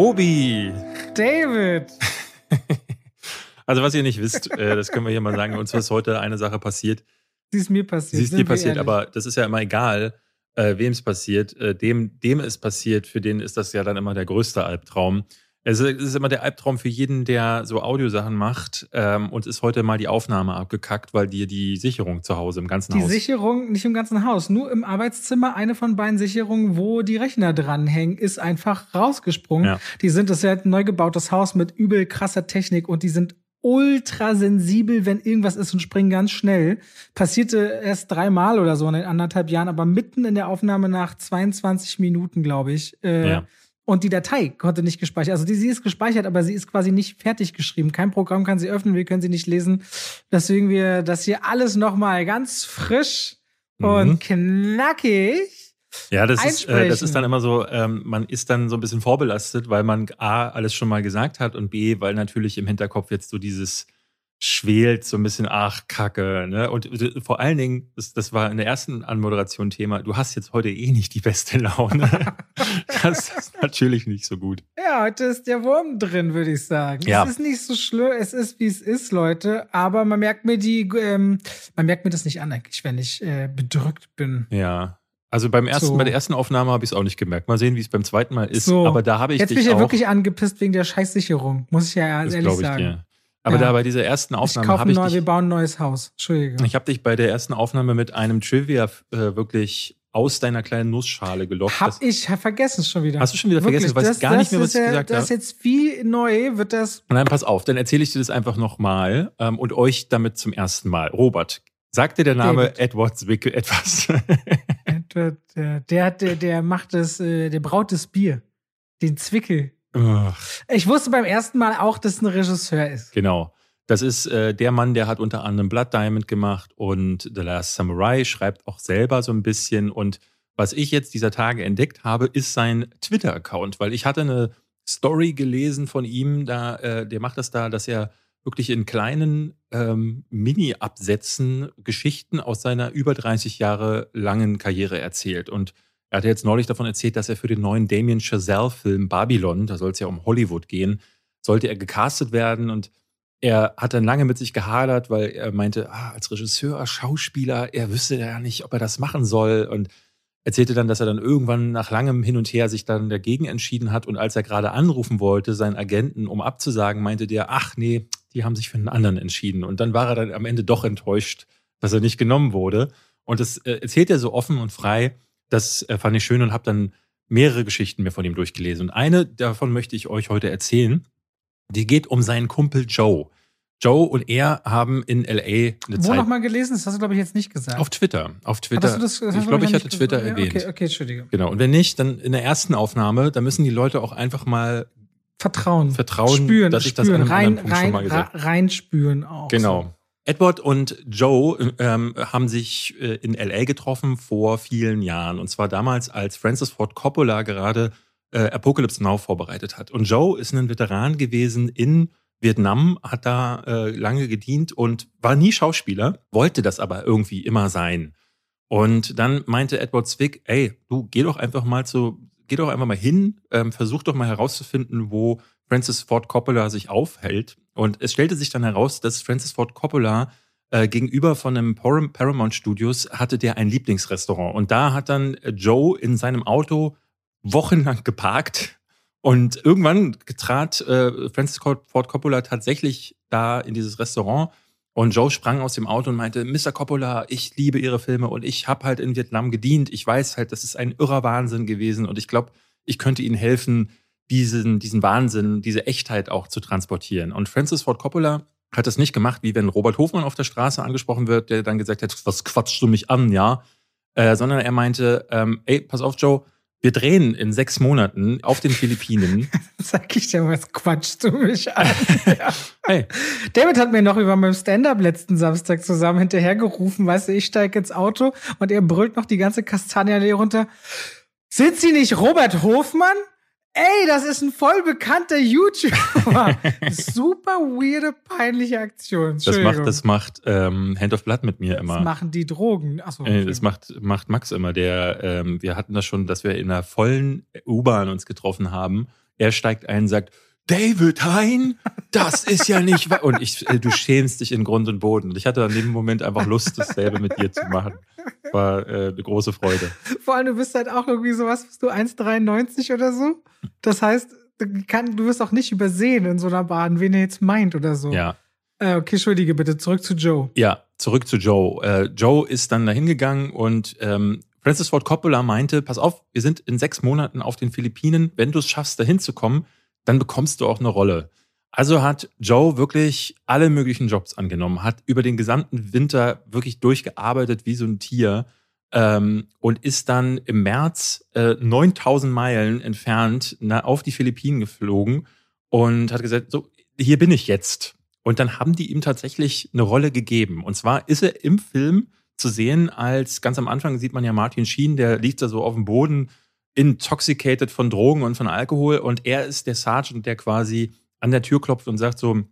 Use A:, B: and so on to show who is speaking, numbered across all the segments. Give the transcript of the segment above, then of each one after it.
A: Robi.
B: David.
A: Also was ihr nicht wisst, äh, das können wir hier mal sagen, uns ist heute eine Sache passiert.
B: Sie ist mir passiert.
A: Sie ist dir passiert, aber das ist ja immer egal, äh, wem es passiert. Äh, dem, dem es passiert, für den ist das ja dann immer der größte Albtraum. Es ist immer der Albtraum für jeden, der so Audiosachen macht. Ähm, und ist heute mal die Aufnahme abgekackt, weil dir die Sicherung zu Hause im ganzen
B: die
A: Haus.
B: Die Sicherung nicht im ganzen Haus, nur im Arbeitszimmer. Eine von beiden Sicherungen, wo die Rechner dranhängen, ist einfach rausgesprungen. Ja. Die sind, das ist ja ein neu gebautes Haus mit übel krasser Technik und die sind ultra sensibel, wenn irgendwas ist und springen ganz schnell. Passierte erst dreimal oder so in den anderthalb Jahren, aber mitten in der Aufnahme nach 22 Minuten, glaube ich. Äh, ja. Und die Datei konnte nicht gespeichert. Also die, sie ist gespeichert, aber sie ist quasi nicht fertig geschrieben. Kein Programm kann sie öffnen, wir können sie nicht lesen. Deswegen wir das hier alles nochmal ganz frisch mhm. und knackig.
A: Ja, das ist, äh, das ist dann immer so, ähm, man ist dann so ein bisschen vorbelastet, weil man A, alles schon mal gesagt hat und B, weil natürlich im Hinterkopf jetzt so dieses schwelt so ein bisschen, ach, Kacke. Ne? Und vor allen Dingen, das, das war in der ersten Anmoderation Thema, du hast jetzt heute eh nicht die beste Laune. das ist natürlich nicht so gut.
B: Ja, heute ist der Wurm drin, würde ich sagen. Ja. Es ist nicht so schlimm, es ist, wie es ist, Leute. Aber man merkt mir die, ähm, man merkt mir das nicht an, eigentlich, wenn ich äh, bedrückt bin.
A: Ja, also beim ersten, so. bei der ersten Aufnahme habe ich es auch nicht gemerkt. Mal sehen, wie es beim zweiten Mal ist. So. Aber da habe ich
B: Jetzt
A: bin
B: ich
A: ja
B: wirklich angepisst wegen der Scheißsicherung, muss ich ja das ehrlich ich sagen. Dir.
A: Aber ja. da bei dieser ersten Aufnahme habe ich
B: neu,
A: dich,
B: wir bauen ein neues Haus. Entschuldige.
A: Ich habe dich bei der ersten Aufnahme mit einem Trivia äh, wirklich aus deiner kleinen Nussschale gelockt.
B: Hab das, ich vergessen schon wieder.
A: Hast du schon wieder
B: Wirklich?
A: vergessen? Du weißt das, gar nicht mehr, was ich ja, gesagt habe.
B: Das ist jetzt wie neu, wird das.
A: Nein, pass auf, dann erzähle ich dir das einfach nochmal ähm, und euch damit zum ersten Mal. Robert, sagt dir der Name David. Edward Zwickel etwas?
B: Edward, der, der, der, der macht das, äh, der braut das Bier. Den Zwickel. Ugh. Ich wusste beim ersten Mal auch, dass es ein Regisseur ist.
A: Genau. Das ist äh, der Mann, der hat unter anderem Blood Diamond gemacht und The Last Samurai, schreibt auch selber so ein bisschen. Und was ich jetzt dieser Tage entdeckt habe, ist sein Twitter-Account, weil ich hatte eine Story gelesen von ihm, da, äh, der macht das da, dass er wirklich in kleinen ähm, Mini-Absätzen Geschichten aus seiner über 30 Jahre langen Karriere erzählt. Und er hatte jetzt neulich davon erzählt, dass er für den neuen Damien Chazelle-Film Babylon, da soll es ja um Hollywood gehen, sollte er gecastet werden. Und er hat dann lange mit sich gehadert, weil er meinte, ah, als Regisseur, Schauspieler, er wüsste ja nicht, ob er das machen soll. Und erzählte dann, dass er dann irgendwann nach langem Hin und Her sich dann dagegen entschieden hat. Und als er gerade anrufen wollte, seinen Agenten, um abzusagen, meinte der, ach nee, die haben sich für einen anderen entschieden. Und dann war er dann am Ende doch enttäuscht, dass er nicht genommen wurde. Und das äh, erzählt er so offen und frei, das äh, fand ich schön und habe dann mehrere Geschichten mir von ihm durchgelesen und eine davon möchte ich euch heute erzählen. Die geht um seinen Kumpel Joe. Joe und er haben in LA eine
B: Wo
A: Zeit. Wo
B: nochmal gelesen? Das hast du, glaube ich, jetzt nicht gesagt.
A: Auf Twitter. Auf Twitter.
B: Das, das
A: ich glaube, ich hatte Twitter
B: gesagt?
A: erwähnt.
B: Okay, okay, Entschuldige.
A: Genau. Und wenn nicht, dann in der ersten Aufnahme, da müssen die Leute auch einfach mal
B: Vertrauen.
A: Vertrauen,
B: spüren,
A: dass ich
B: spüren,
A: das an einem
B: rein,
A: Punkt
B: rein,
A: schon mal gesagt
B: habe. Reinspüren auch.
A: Genau. Edward und Joe ähm, haben sich äh, in LA getroffen vor vielen Jahren. Und zwar damals, als Francis Ford Coppola gerade äh, Apocalypse Now vorbereitet hat. Und Joe ist ein Veteran gewesen in Vietnam, hat da äh, lange gedient und war nie Schauspieler, wollte das aber irgendwie immer sein. Und dann meinte Edward Zwick, ey, du geh doch einfach mal zu, geh doch einfach mal hin, ähm, versuch doch mal herauszufinden, wo Francis Ford Coppola sich aufhält. Und es stellte sich dann heraus, dass Francis Ford Coppola äh, gegenüber von einem Paramount Studios hatte der ein Lieblingsrestaurant. Und da hat dann Joe in seinem Auto wochenlang geparkt und irgendwann trat äh, Francis Ford Coppola tatsächlich da in dieses Restaurant und Joe sprang aus dem Auto und meinte, Mr. Coppola, ich liebe Ihre Filme und ich habe halt in Vietnam gedient. Ich weiß halt, das ist ein irrer Wahnsinn gewesen und ich glaube, ich könnte Ihnen helfen, diesen, diesen Wahnsinn, diese Echtheit auch zu transportieren. Und Francis Ford Coppola hat das nicht gemacht, wie wenn Robert Hofmann auf der Straße angesprochen wird, der dann gesagt hat, was quatschst du mich an, ja? Äh, sondern er meinte, ähm, ey, pass auf, Joe, wir drehen in sechs Monaten auf den Philippinen.
B: Sag ich dir, was quatschst du mich an? ja. hey. David hat mir noch über meinem Stand-up letzten Samstag zusammen hinterhergerufen, weißt du, ich steige ins Auto und er brüllt noch die ganze Kastanienallee runter. Sind Sie nicht Robert Hofmann? Ey, das ist ein voll bekannter YouTuber. Super weirde, peinliche Aktion.
A: Das macht, das macht ähm, Hand of Blood mit mir immer. Das
B: machen die Drogen. Achso,
A: okay. Das macht, macht Max immer. Der, ähm, wir hatten das schon, dass wir in einer vollen U-Bahn uns getroffen haben Er steigt ein und sagt, David Hein, das ist ja nicht wahr. Und ich, äh, du schämst dich in Grund und Boden. Und ich hatte an dem Moment einfach Lust, dasselbe mit dir zu machen. War äh, eine große Freude.
B: Vor allem, du bist halt auch irgendwie sowas, bist du 1,93 oder so. Das heißt, kann, du wirst auch nicht übersehen in so einer Bahn, wen er jetzt meint oder so.
A: Ja.
B: Äh, okay, entschuldige bitte, zurück zu Joe.
A: Ja, zurück zu Joe. Äh, Joe ist dann dahin gegangen und ähm, Francis Ford Coppola meinte, pass auf, wir sind in sechs Monaten auf den Philippinen. Wenn du es schaffst, dahin zu kommen, dann bekommst du auch eine Rolle. Also hat Joe wirklich alle möglichen Jobs angenommen, hat über den gesamten Winter wirklich durchgearbeitet wie so ein Tier ähm, und ist dann im März äh, 9000 Meilen entfernt na, auf die Philippinen geflogen und hat gesagt, so, hier bin ich jetzt. Und dann haben die ihm tatsächlich eine Rolle gegeben. Und zwar ist er im Film zu sehen, als ganz am Anfang sieht man ja Martin Sheen, der liegt da so auf dem Boden, intoxicated von Drogen und von Alkohol. Und er ist der Sergeant, der quasi an der Tür klopft und sagt so,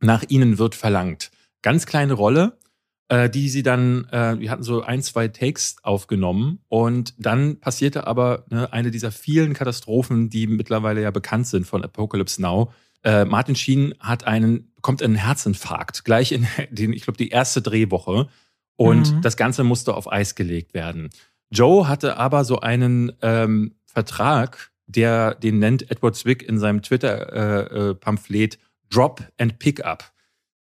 A: nach ihnen wird verlangt. Ganz kleine Rolle, äh, die sie dann, äh, wir hatten so ein, zwei Takes aufgenommen und dann passierte aber ne, eine dieser vielen Katastrophen, die mittlerweile ja bekannt sind von Apocalypse Now. Äh, Martin Sheen hat einen, bekommt einen Herzinfarkt, gleich in den, ich glaube, die erste Drehwoche. Und mhm. das Ganze musste auf Eis gelegt werden. Joe hatte aber so einen ähm, Vertrag, der den nennt Edward Zwick in seinem Twitter-Pamphlet äh, äh, Drop and Pick Up.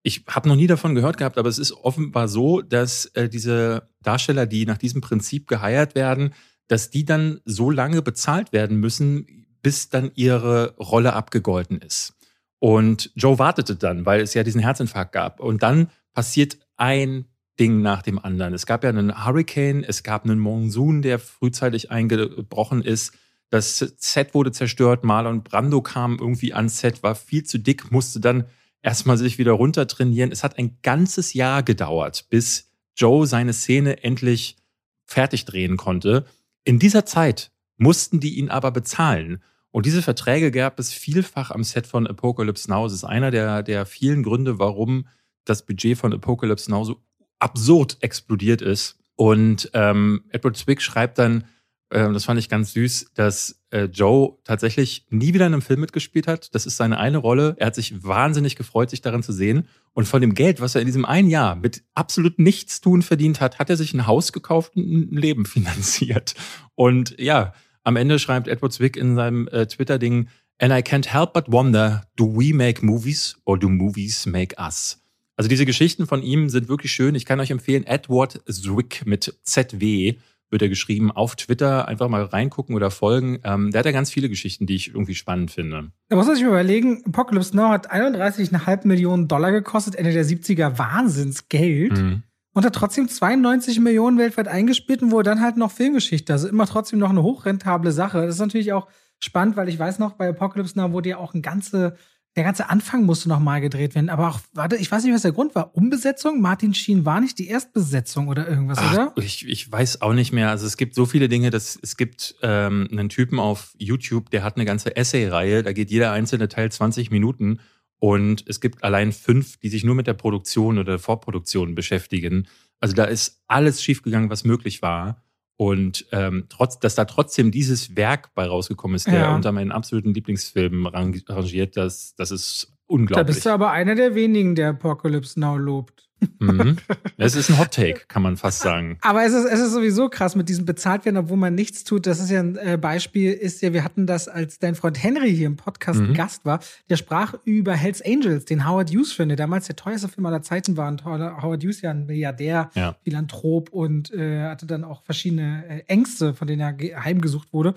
A: Ich habe noch nie davon gehört gehabt, aber es ist offenbar so, dass äh, diese Darsteller, die nach diesem Prinzip geheiert werden, dass die dann so lange bezahlt werden müssen, bis dann ihre Rolle abgegolten ist. Und Joe wartete dann, weil es ja diesen Herzinfarkt gab. Und dann passiert ein Ding nach dem anderen. Es gab ja einen Hurricane, es gab einen Monsun, der frühzeitig eingebrochen ist. Das Set wurde zerstört. Marlon Brando kam irgendwie ans Set, war viel zu dick, musste dann erstmal sich wieder runter trainieren. Es hat ein ganzes Jahr gedauert, bis Joe seine Szene endlich fertig drehen konnte. In dieser Zeit mussten die ihn aber bezahlen. Und diese Verträge gab es vielfach am Set von Apocalypse Now. Es ist einer der, der vielen Gründe, warum das Budget von Apocalypse Now so absurd explodiert ist. Und ähm, Edward Zwick schreibt dann, das fand ich ganz süß, dass äh, Joe tatsächlich nie wieder in einem Film mitgespielt hat. Das ist seine eine Rolle. Er hat sich wahnsinnig gefreut, sich darin zu sehen. Und von dem Geld, was er in diesem einen Jahr mit absolut nichts tun verdient hat, hat er sich ein Haus gekauft und ein Leben finanziert. Und ja, am Ende schreibt Edward Zwick in seinem äh, Twitter-Ding, And I can't help but wonder, do we make movies or do movies make us? Also diese Geschichten von ihm sind wirklich schön. Ich kann euch empfehlen, Edward Zwick mit ZW wird er geschrieben auf Twitter. Einfach mal reingucken oder folgen. Ähm, der hat ja ganz viele Geschichten, die ich irgendwie spannend finde.
B: Da muss man sich überlegen, Apocalypse Now hat 31,5 Millionen Dollar gekostet, Ende der 70er Wahnsinnsgeld. Mhm. Und hat trotzdem 92 Millionen weltweit eingespielt und wurde dann halt noch Filmgeschichte. Also immer trotzdem noch eine hochrentable Sache. Das ist natürlich auch spannend, weil ich weiß noch, bei Apocalypse Now wurde ja auch ein ganze der ganze Anfang musste nochmal gedreht werden. Aber auch, warte, ich weiß nicht, was der Grund war. Umbesetzung? Martin Schien war nicht die Erstbesetzung oder irgendwas, Ach, oder?
A: Ich, ich weiß auch nicht mehr. Also es gibt so viele Dinge, dass es gibt ähm, einen Typen auf YouTube, der hat eine ganze Essay-Reihe. Da geht jeder einzelne Teil 20 Minuten. Und es gibt allein fünf, die sich nur mit der Produktion oder der Vorproduktion beschäftigen. Also da ist alles schiefgegangen, was möglich war. Und ähm, trotz, dass da trotzdem dieses Werk bei rausgekommen ist, der ja. unter meinen absoluten Lieblingsfilmen rangiert, das, das ist unglaublich.
B: Da bist du aber einer der wenigen, der Apocalypse Now lobt.
A: Mhm. Es ist ein Hot Take, kann man fast sagen.
B: Aber es ist, es ist sowieso krass mit diesem bezahlt werden, obwohl man nichts tut. Das ist ja ein äh, Beispiel, ist ja, wir hatten das, als dein Freund Henry hier im Podcast mhm. Gast war, der sprach über Hells Angels, den Howard Hughes der damals der teuerste Film aller Zeiten war. Und Howard Hughes ja ein Milliardär, ja. Philanthrop und äh, hatte dann auch verschiedene äh, Ängste, von denen er heimgesucht wurde.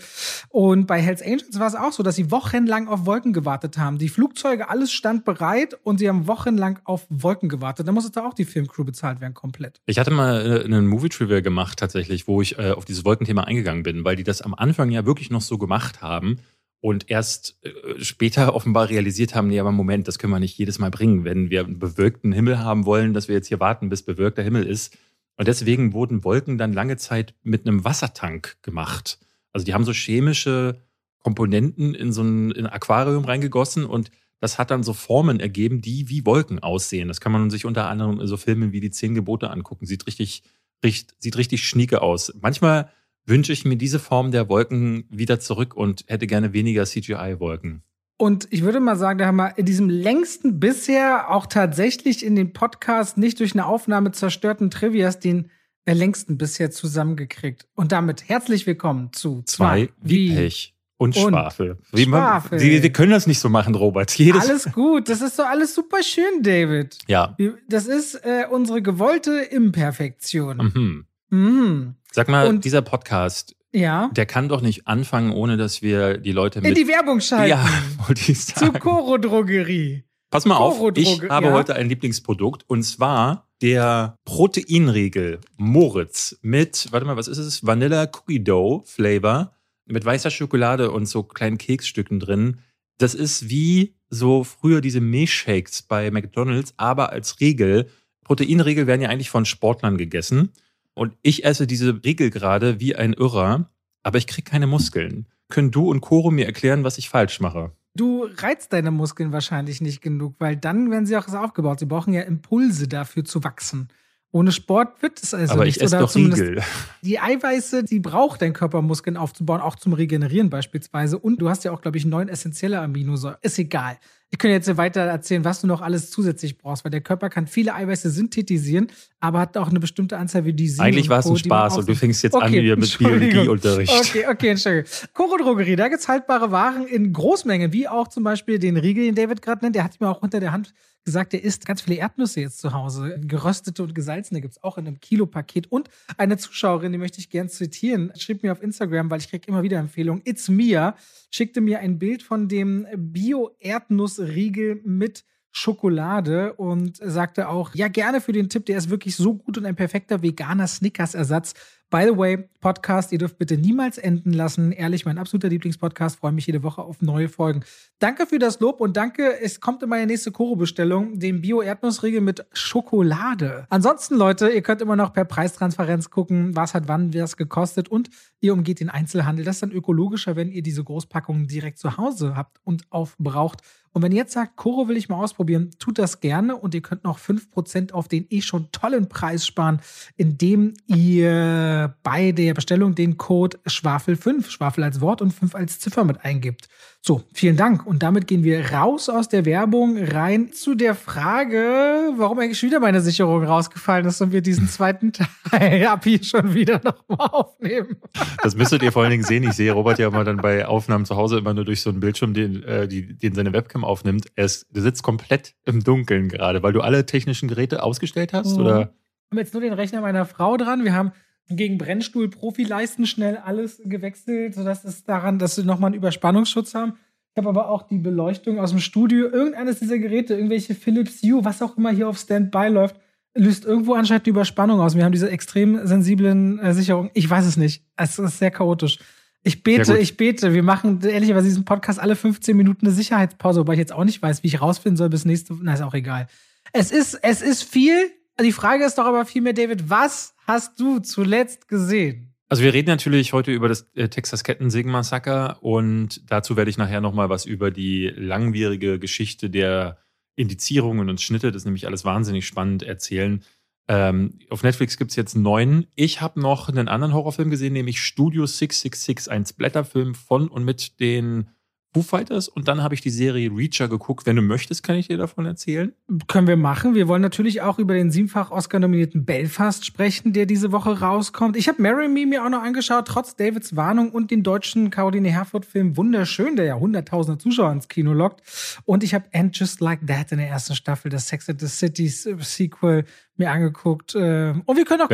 B: Und bei Hells Angels war es auch so, dass sie wochenlang auf Wolken gewartet haben. Die Flugzeuge, alles stand bereit und sie haben wochenlang auf Wolken gewartet. Da musste da auch die Filmcrew bezahlt werden, komplett.
A: Ich hatte mal äh, einen Movie-Trivia gemacht, tatsächlich, wo ich äh, auf dieses Wolkenthema eingegangen bin, weil die das am Anfang ja wirklich noch so gemacht haben und erst äh, später offenbar realisiert haben, nee, aber Moment, das können wir nicht jedes Mal bringen, wenn wir einen bewölkten Himmel haben wollen, dass wir jetzt hier warten, bis bewölkter Himmel ist. Und deswegen wurden Wolken dann lange Zeit mit einem Wassertank gemacht. Also die haben so chemische Komponenten in so ein, in ein Aquarium reingegossen und das hat dann so Formen ergeben, die wie Wolken aussehen. Das kann man sich unter anderem in so Filmen wie die Zehn Gebote angucken. Sieht richtig, richtig, sieht richtig schnieke aus. Manchmal wünsche ich mir diese Form der Wolken wieder zurück und hätte gerne weniger CGI-Wolken.
B: Und ich würde mal sagen, da haben wir in diesem längsten bisher auch tatsächlich in den Podcast nicht durch eine Aufnahme zerstörten Trivias den längsten bisher zusammengekriegt. Und damit herzlich willkommen zu
A: zwei, zwei wie Pech und, und Schwafel.
B: Wie Schwafel.
A: wir, wir, können das nicht so machen, Robert.
B: Jedes alles gut, das ist doch alles super schön, David.
A: Ja.
B: Das ist äh, unsere gewollte Imperfektion.
A: Mhm.
B: Mhm.
A: Sag mal, und, dieser Podcast,
B: ja.
A: Der kann doch nicht anfangen, ohne dass wir die Leute
B: mit. In die Werbung schalten.
A: Ja, wollte ich sagen.
B: Zu Coro Drogerie.
A: Pass mal auf, ich habe ja. heute ein Lieblingsprodukt und zwar der Proteinriegel Moritz mit, warte mal, was ist es? Vanilla Cookie Dough Flavor mit weißer Schokolade und so kleinen Keksstücken drin. Das ist wie so früher diese Milchshakes bei McDonald's, aber als Riegel. Proteinriegel werden ja eigentlich von Sportlern gegessen. Und ich esse diese Riegel gerade wie ein Irrer, aber ich kriege keine Muskeln. Können du und Coro mir erklären, was ich falsch mache?
B: Du reizt deine Muskeln wahrscheinlich nicht genug, weil dann werden sie auch aufgebaut. Sie brauchen ja Impulse dafür zu wachsen. Ohne Sport wird es also
A: Aber
B: nicht.
A: Ich esse doch Riegel.
B: Die Eiweiße, die braucht dein Körper, Muskeln aufzubauen, auch zum Regenerieren beispielsweise. Und du hast ja auch, glaube ich, neun essentielle Aminosäuren. Ist egal. Ich könnte jetzt weiter erzählen, was du noch alles zusätzlich brauchst, weil der Körper kann viele Eiweiße synthetisieren, aber hat auch eine bestimmte Anzahl wie die
A: Eigentlich war es ein Spaß und du fängst jetzt okay, an wie mit Biologieunterricht.
B: Okay, okay, Entschuldigung. Koro Drogerie, da gibt es haltbare Waren in Großmengen, wie auch zum Beispiel den Riegel, den David gerade nennt. Der hat mir auch unter der Hand gesagt, er isst ganz viele Erdnüsse jetzt zu Hause. Geröstete und gesalzene gibt es auch in einem Kilopaket. Und eine Zuschauerin, die möchte ich gern zitieren, schrieb mir auf Instagram, weil ich kriege immer wieder Empfehlungen. It's Mia schickte mir ein Bild von dem Bio-Erdnussriegel mit Schokolade und sagte auch, ja, gerne für den Tipp, der ist wirklich so gut und ein perfekter veganer Snickers-Ersatz. By the way, Podcast, ihr dürft bitte niemals enden lassen. Ehrlich, mein absoluter Lieblingspodcast. Freue mich jede Woche auf neue Folgen. Danke für das Lob und danke, es kommt in meine nächste Koro-Bestellung, den Bio-Erdnussriegel mit Schokolade. Ansonsten, Leute, ihr könnt immer noch per Preistransparenz gucken, was hat wann was gekostet und ihr umgeht den Einzelhandel. Das ist dann ökologischer, wenn ihr diese Großpackungen direkt zu Hause habt und aufbraucht. Und wenn ihr jetzt sagt, Koro will ich mal ausprobieren, tut das gerne und ihr könnt noch 5% auf den eh schon tollen Preis sparen, indem ihr bei der Bestellung den Code Schwafel5, Schwafel als Wort und 5 als Ziffer mit eingibt. So, vielen Dank. Und damit gehen wir raus aus der Werbung rein zu der Frage, warum eigentlich wieder meine Sicherung rausgefallen ist und wir diesen zweiten Teil ab hier schon wieder nochmal aufnehmen.
A: Das müsstet ihr vor allen Dingen sehen. Ich sehe Robert ja mal dann bei Aufnahmen zu Hause immer nur durch so einen Bildschirm, den, äh, die, den seine Webcam aufnimmt. Er ist, sitzt komplett im Dunkeln gerade, weil du alle technischen Geräte ausgestellt hast, mhm. oder?
B: Wir haben jetzt nur den Rechner meiner Frau dran. Wir haben gegen Brennstuhl-Profi-Leisten schnell alles gewechselt, sodass es daran, dass sie nochmal einen Überspannungsschutz haben. Ich habe aber auch die Beleuchtung aus dem Studio. Irgendeines dieser Geräte, irgendwelche Philips Hue, was auch immer hier auf Standby läuft, löst irgendwo anscheinend die Überspannung aus. Wir haben diese extrem sensiblen äh, Sicherungen. Ich weiß es nicht. Es ist sehr chaotisch. Ich bete, ich bete. Wir machen ehrlicherweise diesen Podcast alle 15 Minuten eine Sicherheitspause, wobei ich jetzt auch nicht weiß, wie ich rausfinden soll bis nächste Woche. Na, ist auch egal. Es ist, es ist viel. Die Frage ist doch aber vielmehr, David, was hast du zuletzt gesehen?
A: Also wir reden natürlich heute über das äh, Texas Kettensägen-Massaker und dazu werde ich nachher nochmal was über die langwierige Geschichte der Indizierungen und Schnitte, das ist nämlich alles wahnsinnig spannend, erzählen. Ähm, auf Netflix gibt es jetzt neun. Ich habe noch einen anderen Horrorfilm gesehen, nämlich Studio 666, ein Splatterfilm von und mit den Foo Fighters und dann habe ich die Serie Reacher geguckt. Wenn du möchtest, kann ich dir davon erzählen.
B: Können wir machen. Wir wollen natürlich auch über den siebenfach Oscar-nominierten Belfast sprechen, der diese Woche rauskommt. Ich habe Marry Me mir auch noch angeschaut, trotz Davids Warnung und den deutschen Caroline Herford-Film Wunderschön, der ja hunderttausende Zuschauer ins Kino lockt. Und ich habe And Just Like That in der ersten Staffel, das Sex at the City Sequel mir angeguckt. Ähm, und wir können auch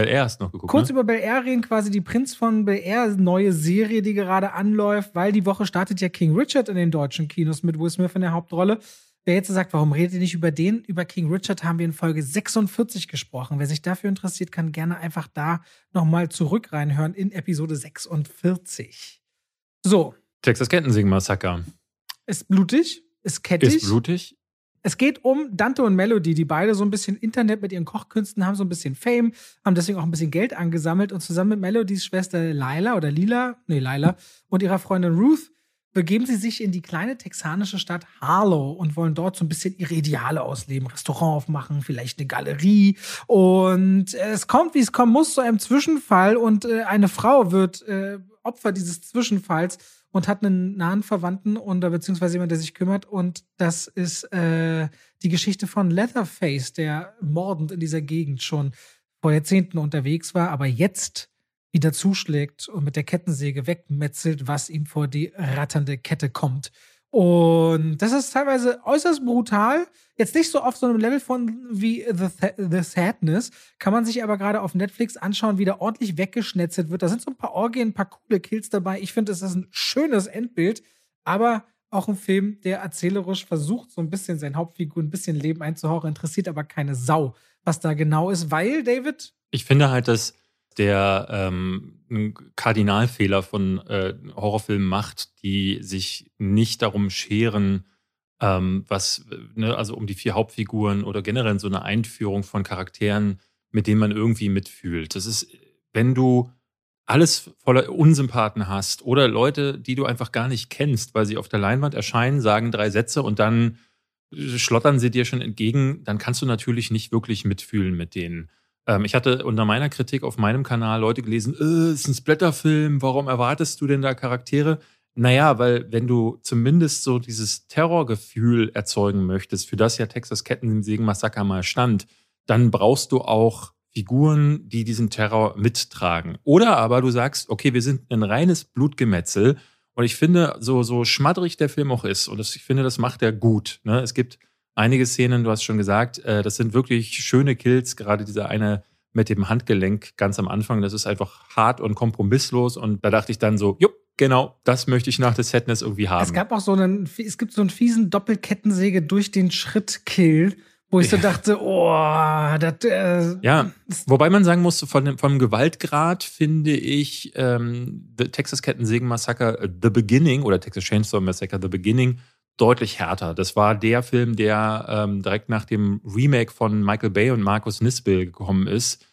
A: geguckt,
B: kurz
A: ne?
B: über Bel Air reden, quasi die Prinz von Bel Air neue Serie, die gerade anläuft, weil die Woche startet ja King Richard in den deutschen Kinos mit Will Smith in der Hauptrolle. Wer jetzt sagt, warum redet ihr nicht über den? Über King Richard haben wir in Folge 46 gesprochen. Wer sich dafür interessiert, kann gerne einfach da nochmal zurück reinhören in Episode 46. So.
A: Texas Kettensägen Massaker.
B: Ist blutig, ist kettig.
A: Ist blutig,
B: es geht um Dante und Melody, die beide so ein bisschen Internet mit ihren Kochkünsten haben, so ein bisschen Fame, haben deswegen auch ein bisschen Geld angesammelt und zusammen mit Melodys Schwester Lila oder Lila, nee, Lila und ihrer Freundin Ruth begeben sie sich in die kleine texanische Stadt Harlow und wollen dort so ein bisschen ihre Ideale ausleben. Restaurant aufmachen, vielleicht eine Galerie. Und es kommt, wie es kommen muss, zu einem Zwischenfall und äh, eine Frau wird äh, Opfer dieses Zwischenfalls und hat einen nahen Verwandten und beziehungsweise jemand, der sich kümmert. Und das ist äh, die Geschichte von Leatherface, der mordend in dieser Gegend schon vor Jahrzehnten unterwegs war, aber jetzt wieder zuschlägt und mit der Kettensäge wegmetzelt, was ihm vor die ratternde Kette kommt. Und das ist teilweise äußerst brutal. Jetzt nicht so auf so einem Level von wie The, The Sadness. Kann man sich aber gerade auf Netflix anschauen, wie da ordentlich weggeschnetzelt wird. Da sind so ein paar Orgien, ein paar coole Kills dabei. Ich finde, es ist ein schönes Endbild, aber auch ein Film, der erzählerisch versucht, so ein bisschen sein Hauptfigur ein bisschen Leben einzuhauchen, interessiert aber keine Sau, was da genau ist, weil, David?
A: Ich finde halt, dass der ähm, einen Kardinalfehler von äh, Horrorfilmen macht, die sich nicht darum scheren, ähm, was, ne, also um die vier Hauptfiguren oder generell so eine Einführung von Charakteren, mit denen man irgendwie mitfühlt. Das ist, wenn du alles voller Unsympathen hast oder Leute, die du einfach gar nicht kennst, weil sie auf der Leinwand erscheinen, sagen drei Sätze und dann schlottern sie dir schon entgegen, dann kannst du natürlich nicht wirklich mitfühlen mit denen. Ähm, ich hatte unter meiner Kritik auf meinem Kanal Leute gelesen, äh, ist ein Splatterfilm, warum erwartest du denn da Charaktere? Naja, weil wenn du zumindest so dieses Terrorgefühl erzeugen möchtest, für das ja Texas Kettensägen Massaker mal stand, dann brauchst du auch Figuren, die diesen Terror mittragen. Oder aber du sagst, okay, wir sind ein reines Blutgemetzel. Und ich finde, so, so schmadrig der Film auch ist, und das, ich finde, das macht er gut. Ne? Es gibt einige Szenen, du hast schon gesagt, äh, das sind wirklich schöne Kills, gerade dieser eine mit dem Handgelenk ganz am Anfang, das ist einfach hart und kompromisslos und da dachte ich dann so, jupp, genau, das möchte ich nach der Sadness irgendwie haben.
B: Es gab auch so einen, es gibt so einen fiesen Doppelkettensäge durch den Schritt-Kill, wo ich so dachte, oh, das. Äh,
A: ja, wobei man sagen muss, von dem, vom Gewaltgrad finde ich ähm, The Texas Kettensägen Massaker äh, The Beginning oder Texas Chainsaw Massacre The Beginning deutlich härter. Das war der Film, der ähm, direkt nach dem Remake von Michael Bay und Markus Nispel gekommen ist.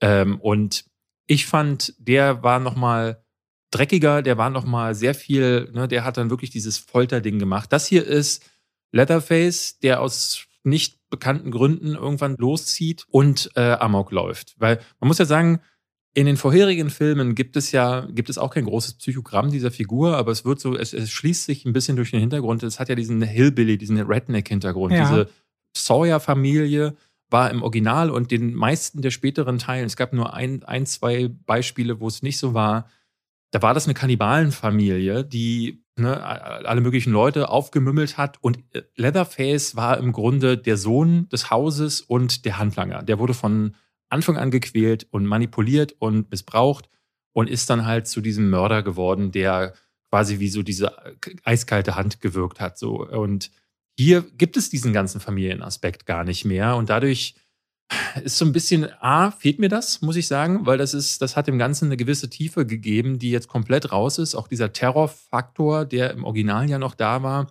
A: Ähm, und ich fand, der war noch mal dreckiger, der war noch mal sehr viel, ne, der hat dann wirklich dieses Folterding gemacht. Das hier ist Leatherface, der aus nicht bekannten Gründen irgendwann loszieht und äh, Amok läuft. Weil man muss ja sagen, in den vorherigen Filmen gibt es ja, gibt es auch kein großes Psychogramm dieser Figur, aber es wird so, es, es schließt sich ein bisschen durch den Hintergrund. Es hat ja diesen Hillbilly, diesen Redneck-Hintergrund. Ja. Diese Sawyer-Familie war im Original und den meisten der späteren Teilen, es gab nur ein, ein, zwei Beispiele, wo es nicht so war. Da war das eine Kannibalenfamilie, die ne, alle möglichen Leute aufgemümmelt hat. Und äh, Leatherface war im Grunde der Sohn des Hauses und der Handlanger. Der wurde von Anfang an gequält und manipuliert und missbraucht und ist dann halt zu diesem Mörder geworden, der quasi wie so diese eiskalte Hand gewirkt hat. So. Und hier gibt es diesen ganzen Familienaspekt gar nicht mehr. Und dadurch ist so ein bisschen, A, fehlt mir das, muss ich sagen, weil das ist, das hat dem Ganzen eine gewisse Tiefe gegeben, die jetzt komplett raus ist. Auch dieser Terrorfaktor, der im Original ja noch da war,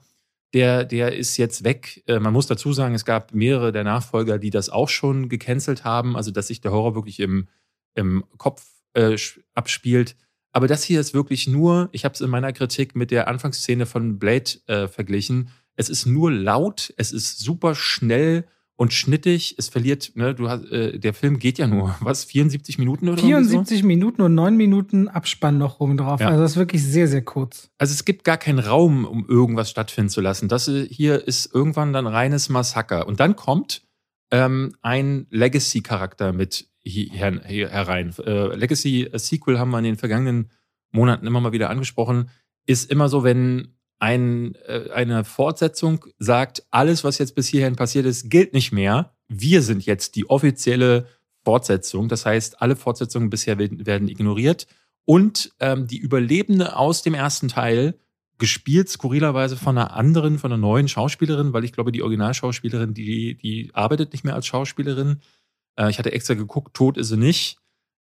A: der, der ist jetzt weg. Äh, man muss dazu sagen, es gab mehrere der Nachfolger, die das auch schon gecancelt haben, also dass sich der Horror wirklich im, im Kopf äh, abspielt. Aber das hier ist wirklich nur, ich habe es in meiner Kritik mit der Anfangsszene von Blade äh, verglichen. Es ist nur laut, es ist super schnell und schnittig. Es verliert, ne, du hast, äh, der Film geht ja nur, was, 74 Minuten oder
B: 74 so? Minuten und 9 Minuten Abspann noch rum drauf. Ja. Also das ist wirklich sehr, sehr kurz.
A: Also es gibt gar keinen Raum, um irgendwas stattfinden zu lassen. Das hier ist irgendwann dann reines Massaker. Und dann kommt ähm, ein Legacy-Charakter mit hier, hier herein. Äh, Legacy-Sequel haben wir in den vergangenen Monaten immer mal wieder angesprochen. Ist immer so, wenn ein, äh, eine Fortsetzung sagt, alles, was jetzt bis hierhin passiert ist, gilt nicht mehr. Wir sind jetzt die offizielle Fortsetzung. Das heißt, alle Fortsetzungen bisher werden ignoriert. Und ähm, die Überlebende aus dem ersten Teil, gespielt skurrilerweise von einer anderen, von einer neuen Schauspielerin, weil ich glaube, die Originalschauspielerin, die, die arbeitet nicht mehr als Schauspielerin. Äh, ich hatte extra geguckt, tot ist sie nicht.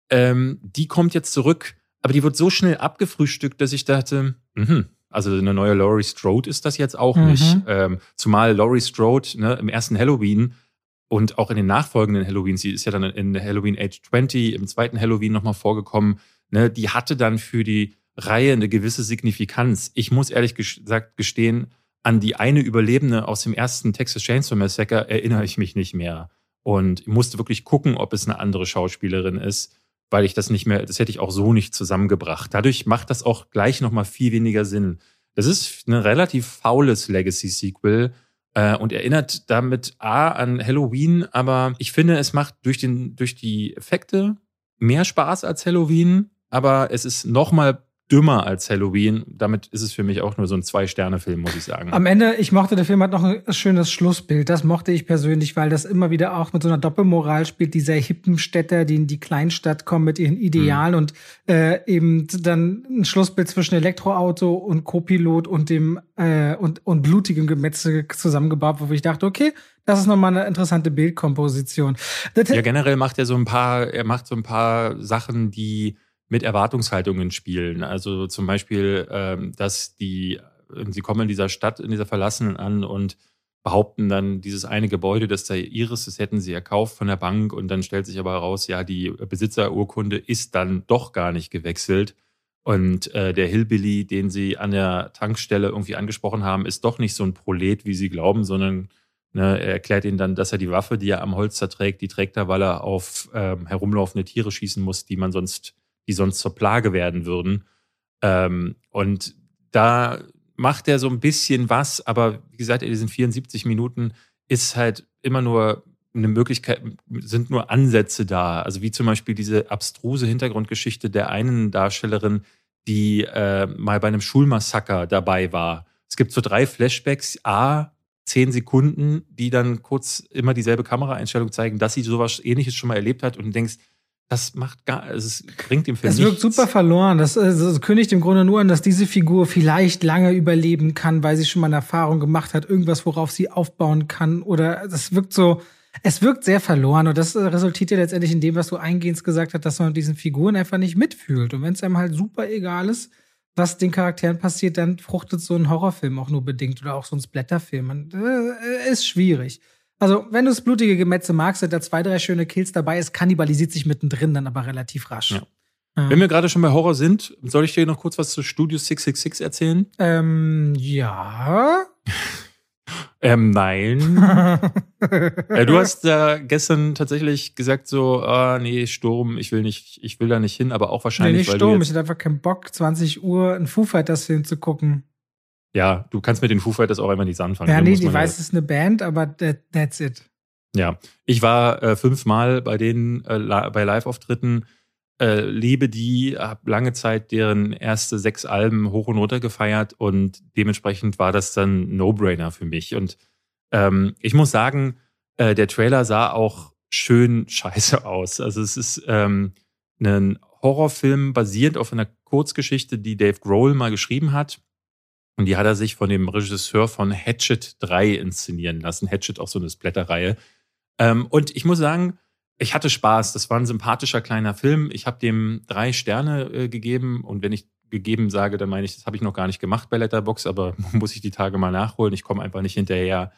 A: Ähm, die kommt jetzt zurück, aber die wird so schnell abgefrühstückt, dass ich dachte, mh, also eine neue Laurie Strode ist das jetzt auch mhm. nicht. Ähm, zumal Laurie Strode ne, im ersten Halloween und auch in den nachfolgenden Halloween, sie ist ja dann in Halloween Age 20, im zweiten Halloween nochmal vorgekommen, ne, die hatte dann für die Reihe eine gewisse Signifikanz. Ich muss ehrlich gesagt gestehen, an die eine Überlebende aus dem ersten Texas Chainsaw Massacre erinnere ich mich nicht mehr. Und ich musste wirklich gucken, ob es eine andere Schauspielerin ist, weil ich das nicht mehr, das hätte ich auch so nicht zusammengebracht. Dadurch macht das auch gleich nochmal viel weniger Sinn. Das ist ein relativ faules Legacy-Sequel äh, und erinnert damit A an Halloween, aber ich finde, es macht durch, den, durch die Effekte mehr Spaß als Halloween, aber es ist nochmal dümmer als Halloween. Damit ist es für mich auch nur so ein Zwei-Sterne-Film, muss ich sagen.
B: Am Ende, ich mochte, der Film hat noch ein schönes Schlussbild. Das mochte ich persönlich, weil das immer wieder auch mit so einer Doppelmoral spielt. Dieser hippen Städter, die in die Kleinstadt kommen mit ihren Idealen mhm. und äh, eben dann ein Schlussbild zwischen Elektroauto und Co-Pilot und dem äh, und, und blutigem Gemetzel zusammengebaut, wo ich dachte, okay, das ist nochmal eine interessante Bildkomposition.
A: ja, generell macht er so ein paar, er macht so ein paar Sachen, die mit Erwartungshaltungen spielen. Also zum Beispiel, ähm, dass die, sie kommen in dieser Stadt, in dieser Verlassenen an und behaupten dann, dieses eine Gebäude, das sei ihres, das hätten sie erkauft von der Bank und dann stellt sich aber heraus, ja, die Besitzerurkunde ist dann doch gar nicht gewechselt. Und äh, der Hillbilly, den sie an der Tankstelle irgendwie angesprochen haben, ist doch nicht so ein Prolet, wie sie glauben, sondern ne, er erklärt ihnen dann, dass er die Waffe, die er am Holster trägt, die trägt er, weil er auf ähm, herumlaufende Tiere schießen muss, die man sonst die sonst zur Plage werden würden. Ähm, und da macht er so ein bisschen was, aber wie gesagt, in diesen 74 Minuten ist halt immer nur eine Möglichkeit, sind nur Ansätze da. Also wie zum Beispiel diese abstruse Hintergrundgeschichte der einen Darstellerin, die äh, mal bei einem Schulmassaker dabei war. Es gibt so drei Flashbacks, A, zehn Sekunden, die dann kurz immer dieselbe Kameraeinstellung zeigen, dass sie sowas ähnliches schon mal erlebt hat und du denkst, das macht gar, es bringt ihm Film
B: Es wirkt super verloren. Das, das kündigt im Grunde nur an, dass diese Figur vielleicht lange überleben kann, weil sie schon mal eine Erfahrung gemacht hat, irgendwas, worauf sie aufbauen kann. Oder das wirkt so, es wirkt sehr verloren. Und das resultiert ja letztendlich in dem, was du eingehend gesagt hast, dass man mit diesen Figuren einfach nicht mitfühlt. Und wenn es einem halt super egal ist, was den Charakteren passiert, dann fruchtet so ein Horrorfilm auch nur bedingt oder auch so ein Splatterfilm. Und, äh, ist schwierig. Also, wenn du das blutige Gemetze magst, sind da zwei, drei schöne Kills dabei. Es kannibalisiert sich mittendrin dann aber relativ rasch. Ja.
A: Ja. Wenn wir gerade schon bei Horror sind, soll ich dir noch kurz was zu Studio 666 erzählen?
B: Ähm, ja.
A: ähm, nein. äh, du hast äh, gestern tatsächlich gesagt so, ah, nee, Sturm, ich will nicht, ich will da nicht hin, aber auch wahrscheinlich,
B: nee, nicht Sturm, ich hatte einfach keinen Bock, 20 Uhr einen Foo Fighters Film zu gucken.
A: Ja, du kannst mit den Foo Fighters auch einfach nichts anfangen.
B: Ja, nee, die weiß, es ist eine Band, aber that, that's it.
A: Ja, ich war äh, fünfmal bei denen äh, bei Live-Auftritten, äh, liebe die, habe lange Zeit deren erste sechs Alben hoch und runter gefeiert und dementsprechend war das dann No-Brainer für mich. Und ähm, ich muss sagen, äh, der Trailer sah auch schön scheiße aus. Also es ist ähm, ein Horrorfilm basierend auf einer Kurzgeschichte, die Dave Grohl mal geschrieben hat und die hat er sich von dem Regisseur von Hatchet 3 inszenieren lassen. Hatchet auch so eine Splatterreihe. Ähm, und ich muss sagen, ich hatte Spaß. Das war ein sympathischer kleiner Film. Ich habe dem drei Sterne äh, gegeben. Und wenn ich gegeben sage, dann meine ich, das habe ich noch gar nicht gemacht bei Letterbox, aber muss ich die Tage mal nachholen. Ich komme einfach nicht hinterher.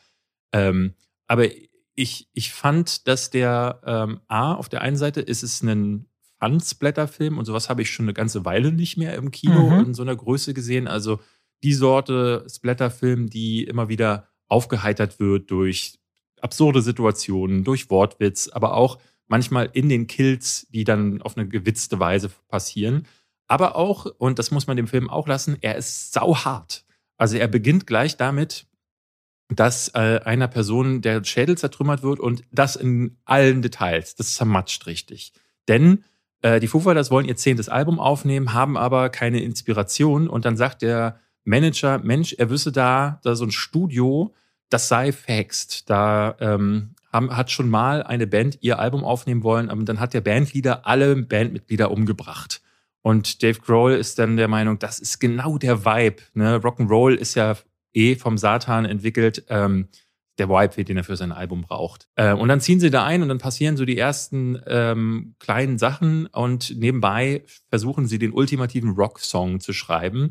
A: Ähm, aber ich, ich fand, dass der ähm, A, auf der einen Seite ist es ein Fun-Splatter-Film und sowas habe ich schon eine ganze Weile nicht mehr im Kino mhm. in so einer Größe gesehen. Also die Sorte Splatterfilm, die immer wieder aufgeheitert wird durch absurde Situationen, durch Wortwitz, aber auch manchmal in den Kills, die dann auf eine gewitzte Weise passieren. Aber auch, und das muss man dem Film auch lassen, er ist sauhart. Also er beginnt gleich damit, dass äh, einer Person der Schädel zertrümmert wird und das in allen Details. Das zermatscht richtig. Denn äh, die Foo Fighters wollen ihr zehntes Album aufnehmen, haben aber keine Inspiration und dann sagt der Manager, Mensch, er wüsste da, da so ein Studio, das sei faxed. Da ähm, haben, hat schon mal eine Band ihr Album aufnehmen wollen, aber dann hat der Bandleader alle Bandmitglieder umgebracht. Und Dave Grohl ist dann der Meinung, das ist genau der Vibe. Ne? Rock'n'Roll ist ja eh vom Satan entwickelt. Ähm, der Vibe, den er für sein Album braucht. Äh, und dann ziehen sie da ein und dann passieren so die ersten ähm, kleinen Sachen und nebenbei versuchen sie den ultimativen Rock-Song zu schreiben.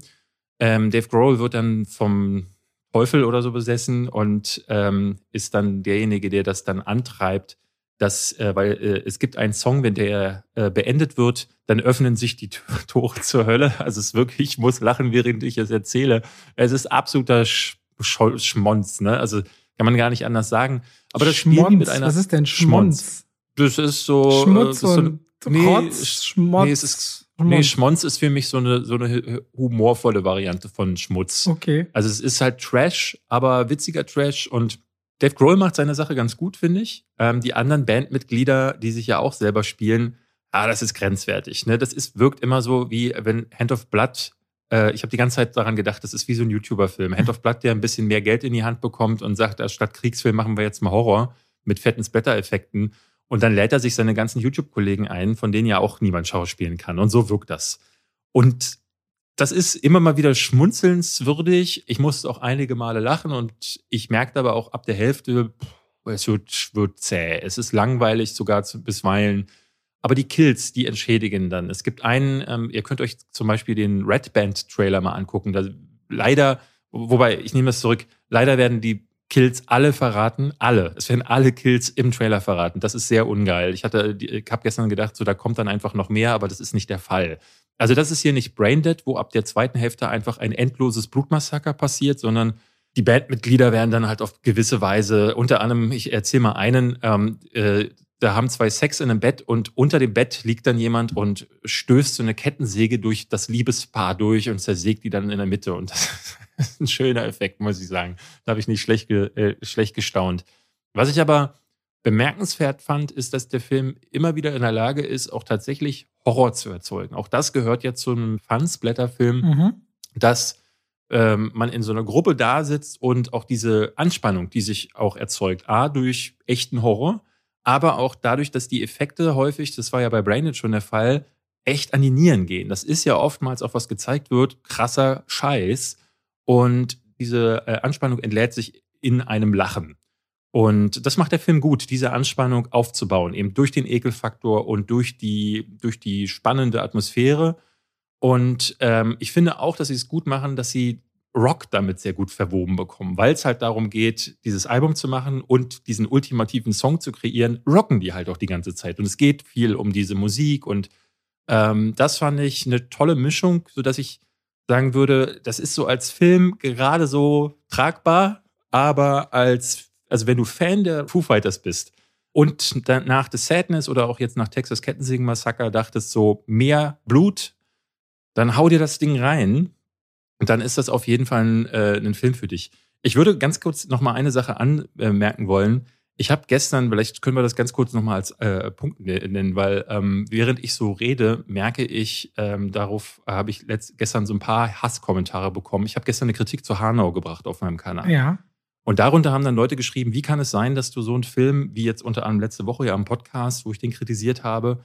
A: Ähm, Dave Grohl wird dann vom Teufel oder so besessen und ähm, ist dann derjenige, der das dann antreibt, dass, äh, weil äh, es gibt einen Song, wenn der äh, beendet wird, dann öffnen sich die Tore zur Hölle. Also es ist wirklich, ich muss lachen, während ich es erzähle. Es ist absoluter Sch Schmonz, ne? Also kann man gar nicht anders sagen. Aber das
B: Schmonz, Spiel mit einer
A: was
B: ist denn Schmonz?
A: Das ist so
B: Schmutz
A: äh, so
B: und nee,
A: Rotz, Schmotz. Nee, es ist, nee, Schmonz ist für mich so eine, so eine humorvolle Variante von Schmutz.
B: Okay.
A: Also es ist halt Trash, aber witziger Trash und Dave Grohl macht seine Sache ganz gut, finde ich. Ähm, die anderen Bandmitglieder, die sich ja auch selber spielen, ah, das ist grenzwertig. Ne? Das ist, wirkt immer so, wie wenn Hand of Blood, äh, ich habe die ganze Zeit daran gedacht, das ist wie so ein YouTuber-Film. Hand of Blood, der ein bisschen mehr Geld in die Hand bekommt und sagt, statt Kriegsfilm machen wir jetzt mal Horror mit fetten Splatter-Effekten. Und dann lädt er sich seine ganzen YouTube-Kollegen ein, von denen ja auch niemand schauspielen kann. Und so wirkt das. Und das ist immer mal wieder schmunzelnswürdig. Ich musste auch einige Male lachen und ich merkte aber auch ab der Hälfte, es wird, wird zäh. Es ist langweilig sogar zu, bisweilen. Aber die Kills, die entschädigen dann. Es gibt einen, ähm, ihr könnt euch zum Beispiel den Red Band Trailer mal angucken. Da, leider, wobei, ich nehme es zurück, leider werden die Kills alle verraten. Alle. Es werden alle Kills im Trailer verraten. Das ist sehr ungeil. Ich hatte, ich habe gestern gedacht, so da kommt dann einfach noch mehr, aber das ist nicht der Fall. Also das ist hier nicht Braindead, wo ab der zweiten Hälfte einfach ein endloses Blutmassaker passiert, sondern die Bandmitglieder werden dann halt auf gewisse Weise, unter anderem, ich erzähle mal einen, ähm, äh, da haben zwei Sex in einem Bett und unter dem Bett liegt dann jemand und stößt so eine Kettensäge durch das Liebespaar durch und zersägt die dann in der Mitte. Und das ist ein schöner Effekt, muss ich sagen. Da habe ich nicht schlecht, ge äh, schlecht gestaunt. Was ich aber bemerkenswert fand, ist, dass der Film immer wieder in der Lage ist, auch tatsächlich Horror zu erzeugen. Auch das gehört ja zu einem Fun-Splatter-Film, mhm. dass ähm, man in so einer Gruppe da sitzt und auch diese Anspannung, die sich auch erzeugt, A, durch echten Horror, aber auch dadurch, dass die Effekte häufig, das war ja bei Braindead schon der Fall, echt an die Nieren gehen. Das ist ja oftmals auch was gezeigt wird, krasser Scheiß. Und diese äh, Anspannung entlädt sich in einem Lachen. Und das macht der Film gut, diese Anspannung aufzubauen, eben durch den Ekelfaktor und durch die, durch die spannende Atmosphäre. Und ähm, ich finde auch, dass sie es gut machen, dass sie Rock damit sehr gut verwoben bekommen, weil es halt darum geht, dieses Album zu machen und diesen ultimativen Song zu kreieren, rocken die halt auch die ganze Zeit. Und es geht viel um diese Musik und ähm, das fand ich eine tolle Mischung, sodass ich sagen würde, das ist so als Film gerade so tragbar, aber als also wenn du Fan der Foo Fighters bist und nach The Sadness oder auch jetzt nach Texas Kettensägen Massaker dachtest so, mehr Blut, dann hau dir das Ding rein und dann ist das auf jeden Fall ein, äh, ein Film für dich. Ich würde ganz kurz noch mal eine Sache anmerken wollen. Ich habe gestern, vielleicht können wir das ganz kurz noch mal als äh, Punkt ne-, nennen, weil ähm, während ich so rede, merke ich, ähm, darauf habe ich letzt, gestern so ein paar Hasskommentare bekommen. Ich habe gestern eine Kritik zu Hanau gebracht auf meinem Kanal.
B: Ja.
A: Und darunter haben dann Leute geschrieben, wie kann es sein, dass du so einen Film, wie jetzt unter anderem letzte Woche ja am Podcast, wo ich den kritisiert habe,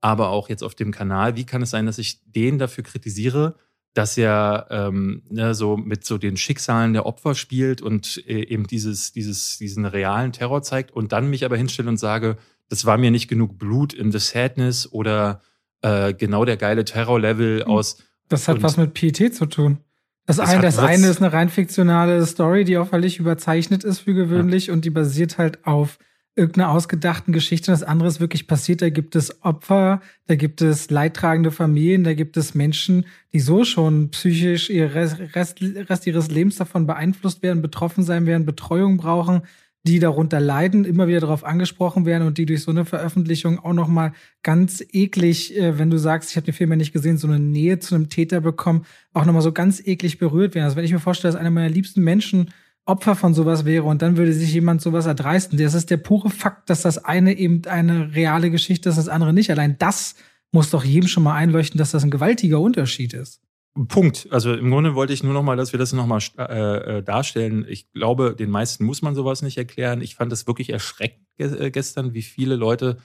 A: aber auch jetzt auf dem Kanal, wie kann es sein, dass ich den dafür kritisiere, dass er ähm, ne, so mit so den Schicksalen der Opfer spielt und äh, eben dieses, dieses, diesen realen Terror zeigt und dann mich aber hinstelle und sage, das war mir nicht genug Blut in The Sadness oder äh, genau der geile Terror-Level hm. aus.
B: Das hat was mit Pietät zu tun. Das, ein, das eine ist eine rein fiktionale Story, die auch völlig überzeichnet ist für gewöhnlich ja. und die basiert halt auf irgendeiner ausgedachten Geschichte. Das andere ist wirklich passiert. Da gibt es Opfer, da gibt es leidtragende Familien, da gibt es Menschen, die so schon psychisch ihr Rest, Rest ihres Lebens davon beeinflusst werden, betroffen sein werden, Betreuung brauchen die darunter leiden, immer wieder darauf angesprochen werden und die durch so eine Veröffentlichung auch noch mal ganz eklig, äh, wenn du sagst, ich habe den Film ja nicht gesehen, so eine Nähe zu einem Täter bekommen, auch noch mal so ganz eklig berührt werden. Also wenn ich mir vorstelle, dass einer meiner liebsten Menschen Opfer von sowas wäre und dann würde sich jemand sowas erdreisten. Das ist der pure Fakt, dass das eine eben eine reale Geschichte ist, das andere nicht. Allein das muss doch jedem schon mal einleuchten, dass das ein gewaltiger Unterschied ist.
A: Punkt. Also im Grunde wollte ich nur noch mal, dass wir das noch mal äh, äh, darstellen. Ich glaube, den meisten muss man sowas nicht erklären. Ich fand es wirklich erschreckend äh, gestern, wie viele Leute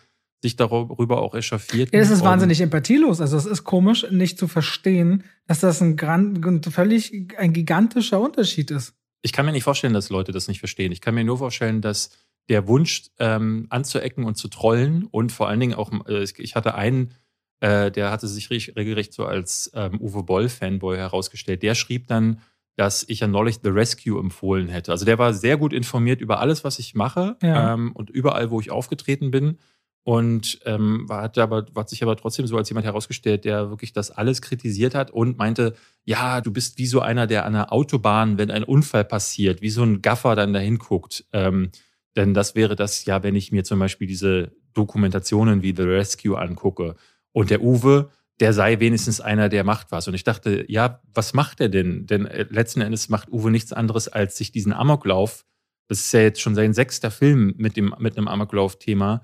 A: sich darüber auch echauffiert.
B: Ja, es ist wahnsinnig empathielos. Also es ist komisch, nicht zu verstehen, dass das ein, grand, völlig ein gigantischer Unterschied ist.
A: Ich kann mir nicht vorstellen, dass Leute das nicht verstehen. Ich kann mir nur vorstellen, dass der Wunsch ähm, anzuecken und zu trollen und vor allen Dingen auch, äh, ich hatte einen äh, der hatte sich regelrecht so als ähm, Uwe Boll-Fanboy herausgestellt. Der schrieb dann dass ich ja neulich The Rescue empfohlen hätte. Also der war sehr gut informiert über alles, was ich mache ja. ähm, und überall, wo ich aufgetreten bin. Und ähm, war, hat, aber, hat sich aber trotzdem so als jemand herausgestellt, der wirklich das alles kritisiert hat und meinte, ja, du bist wie so einer, der an der Autobahn, wenn ein Unfall passiert, wie so ein Gaffer dann dahin guckt. Ähm, denn das wäre das ja, wenn ich mir zum Beispiel diese Dokumentationen wie The Rescue angucke. Und der Uwe, der sei wenigstens einer, der macht was. Und ich dachte, ja, was macht er denn? Denn äh, letzten Endes macht Uwe nichts anderes, als sich diesen Amoklauf, das ist ja jetzt schon sein sechster Film mit, dem, mit einem Amoklauf-Thema,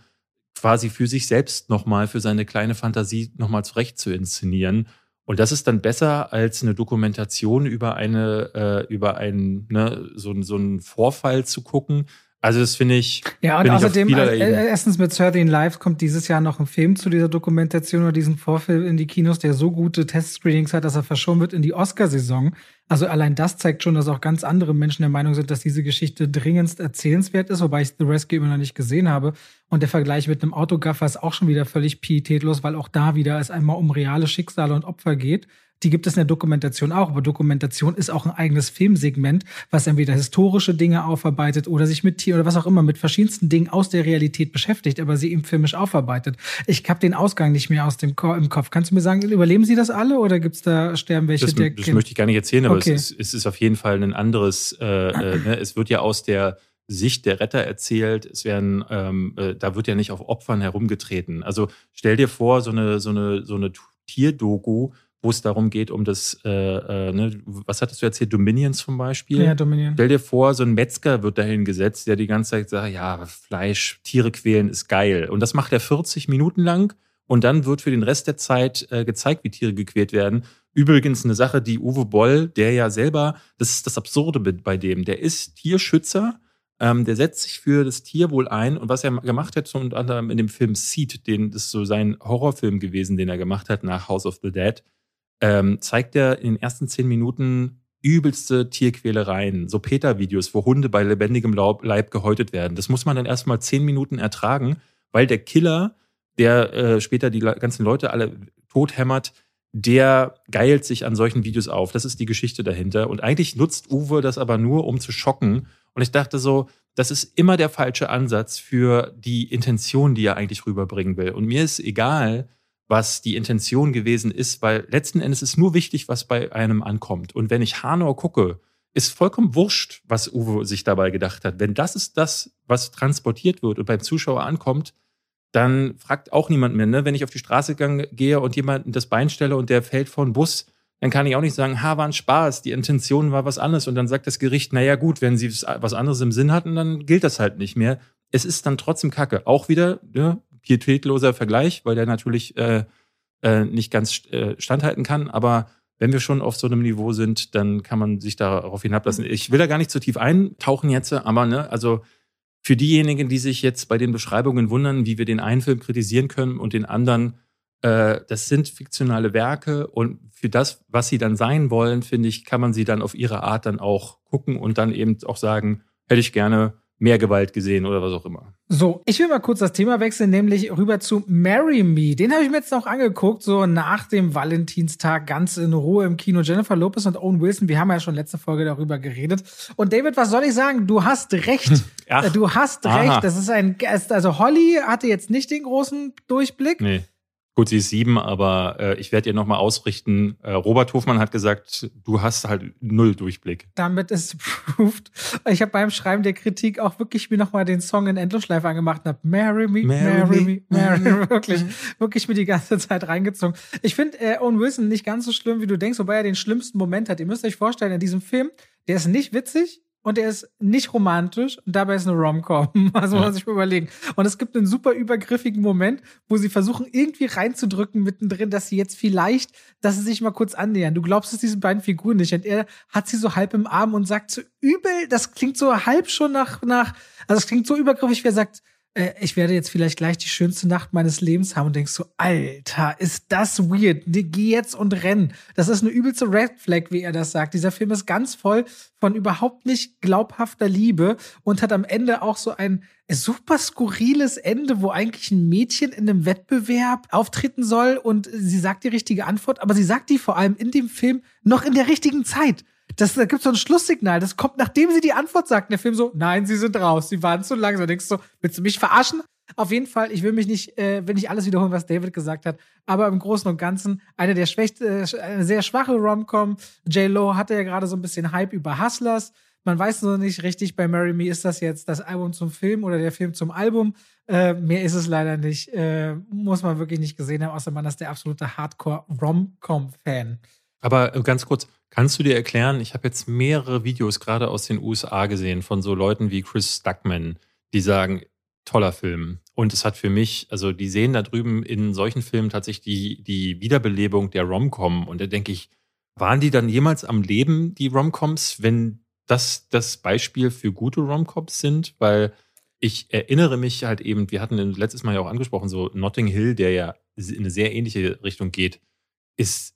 A: quasi für sich selbst nochmal, für seine kleine Fantasie nochmal zurecht zu inszenieren. Und das ist dann besser als eine Dokumentation über eine, äh, über einen, ne, so, so einen Vorfall zu gucken, also das finde ich.
B: Ja, und außerdem, äh, erstens mit 13 Live kommt dieses Jahr noch ein Film zu dieser Dokumentation oder diesem Vorfilm in die Kinos, der so gute Testscreenings hat, dass er verschoben wird in die Oscarsaison. Also allein das zeigt schon, dass auch ganz andere Menschen der Meinung sind, dass diese Geschichte dringendst erzählenswert ist, wobei ich The Rescue immer noch nicht gesehen habe. Und der Vergleich mit einem Autogaffer ist auch schon wieder völlig pietätlos, weil auch da wieder es einmal um reale Schicksale und Opfer geht. Die gibt es in der Dokumentation auch, aber Dokumentation ist auch ein eigenes Filmsegment, was entweder historische Dinge aufarbeitet oder sich mit Tier oder was auch immer mit verschiedensten Dingen aus der Realität beschäftigt, aber sie eben filmisch aufarbeitet. Ich habe den Ausgang nicht mehr aus dem Ko im Kopf. Kannst du mir sagen, überleben sie das alle oder gibt's da sterben welche?
A: Das,
B: der
A: das möchte ich gar nicht erzählen, aber okay. es, ist, es ist auf jeden Fall ein anderes. Äh, äh, ne? Es wird ja aus der Sicht der Retter erzählt. Es werden, ähm, äh, da wird ja nicht auf Opfern herumgetreten. Also stell dir vor, so eine so eine so eine Tierdoku wo es darum geht, um das, äh, äh, ne, was hattest du erzählt, Dominion zum Beispiel?
B: Ja, Dominion.
A: Stell dir vor, so ein Metzger wird dahin gesetzt, der die ganze Zeit sagt, ja, Fleisch, Tiere quälen ist geil. Und das macht er 40 Minuten lang und dann wird für den Rest der Zeit äh, gezeigt, wie Tiere gequält werden. Übrigens eine Sache, die Uwe Boll, der ja selber, das ist das Absurde bei dem, der ist Tierschützer, ähm, der setzt sich für das Tierwohl ein und was er gemacht hat, unter anderem in dem Film Seed, den, das ist so sein Horrorfilm gewesen, den er gemacht hat nach House of the Dead, ähm, zeigt er in den ersten zehn Minuten übelste Tierquälereien, so Peter-Videos, wo Hunde bei lebendigem Leib gehäutet werden. Das muss man dann erstmal zehn Minuten ertragen, weil der Killer, der äh, später die ganzen Leute alle tothämmert, der geilt sich an solchen Videos auf. Das ist die Geschichte dahinter. Und eigentlich nutzt Uwe das aber nur, um zu schocken. Und ich dachte so, das ist immer der falsche Ansatz für die Intention, die er eigentlich rüberbringen will. Und mir ist egal, was die Intention gewesen ist, weil letzten Endes ist nur wichtig, was bei einem ankommt. Und wenn ich Hanau gucke, ist vollkommen wurscht, was Uwe sich dabei gedacht hat. Wenn das ist das, was transportiert wird und beim Zuschauer ankommt, dann fragt auch niemand mehr. Ne? Wenn ich auf die Straße gehe und jemanden das Bein stelle und der fällt vor den Bus, dann kann ich auch nicht sagen, ha, war ein Spaß, die Intention war was anderes. Und dann sagt das Gericht, naja gut, wenn sie was anderes im Sinn hatten, dann gilt das halt nicht mehr. Es ist dann trotzdem Kacke. Auch wieder, ne, pietätloser Vergleich, weil der natürlich äh, äh, nicht ganz äh, standhalten kann. Aber wenn wir schon auf so einem Niveau sind, dann kann man sich darauf hinablassen. Ich will da gar nicht zu tief eintauchen jetzt, aber ne, also für diejenigen, die sich jetzt bei den Beschreibungen wundern, wie wir den einen Film kritisieren können und den anderen, äh, das sind fiktionale Werke und für das, was sie dann sein wollen, finde ich, kann man sie dann auf ihre Art dann auch gucken und dann eben auch sagen, hätte ich gerne mehr Gewalt gesehen oder was auch immer.
B: So, ich will mal kurz das Thema wechseln, nämlich rüber zu Marry Me. Den habe ich mir jetzt noch angeguckt, so nach dem Valentinstag ganz in Ruhe im Kino. Jennifer Lopez und Owen Wilson, wir haben ja schon letzte Folge darüber geredet. Und David, was soll ich sagen? Du hast recht. Ach, du hast aha. recht. Das ist ein, also Holly hatte jetzt nicht den großen Durchblick.
A: Nee. Gut, sie ist sieben, aber äh, ich werde ihr nochmal ausrichten. Äh, Robert Hofmann hat gesagt, du hast halt null Durchblick.
B: Damit ist proved. Ich habe beim Schreiben der Kritik auch wirklich mir nochmal den Song in Endlosschleife angemacht und habe Marry Me, Marry, Marry Me, Marry Me. Wirklich, wirklich mir die ganze Zeit reingezogen. Ich finde äh, Owen Wilson nicht ganz so schlimm, wie du denkst, wobei er den schlimmsten Moment hat. Ihr müsst euch vorstellen, in diesem Film, der ist nicht witzig, und er ist nicht romantisch und dabei ist eine Rom-Com. Also muss man sich mal überlegen. Und es gibt einen super übergriffigen Moment, wo sie versuchen, irgendwie reinzudrücken mittendrin, dass sie jetzt vielleicht, dass sie sich mal kurz annähern. Du glaubst es diesen beiden Figuren nicht. Und er hat sie so halb im Arm und sagt so übel, das klingt so halb schon nach, nach, also es klingt so übergriffig, wie er sagt, äh, ich werde jetzt vielleicht gleich die schönste Nacht meines Lebens haben und denkst so, Alter, ist das weird. Geh jetzt und renn. Das ist eine übelste Red Flag, wie er das sagt. Dieser Film ist ganz voll von überhaupt nicht glaubhafter Liebe und hat am Ende auch so ein super skurriles Ende, wo eigentlich ein Mädchen in einem Wettbewerb auftreten soll und sie sagt die richtige Antwort, aber sie sagt die vor allem in dem Film noch in der richtigen Zeit. Das, da gibt es so ein Schlusssignal. Das kommt, nachdem sie die Antwort sagt. Der Film so, nein, sie sind raus. Sie waren zu langsam. Du denkst so, willst du mich verarschen? Auf jeden Fall, ich will mich nicht, äh, will nicht alles wiederholen, was David gesagt hat, aber im Großen und Ganzen eine der schwächsten, äh, eine sehr schwache Rom-Com. J-Lo hatte ja gerade so ein bisschen Hype über Hustlers. Man weiß noch nicht richtig, bei Marry Me ist das jetzt das Album zum Film oder der Film zum Album. Äh, mehr ist es leider nicht. Äh, muss man wirklich nicht gesehen haben, außer man ist der absolute Hardcore-Rom-Com-Fan.
A: Aber ganz kurz, kannst du dir erklären, ich habe jetzt mehrere Videos gerade aus den USA gesehen von so Leuten wie Chris Stuckman, die sagen, toller Film. Und es hat für mich, also die sehen da drüben in solchen Filmen tatsächlich die, die Wiederbelebung der Romcom. Und da denke ich, waren die dann jemals am Leben, die Romcoms, wenn das das Beispiel für gute Romcoms sind? Weil ich erinnere mich halt eben, wir hatten letztes Mal ja auch angesprochen, so Notting Hill, der ja in eine sehr ähnliche Richtung geht, ist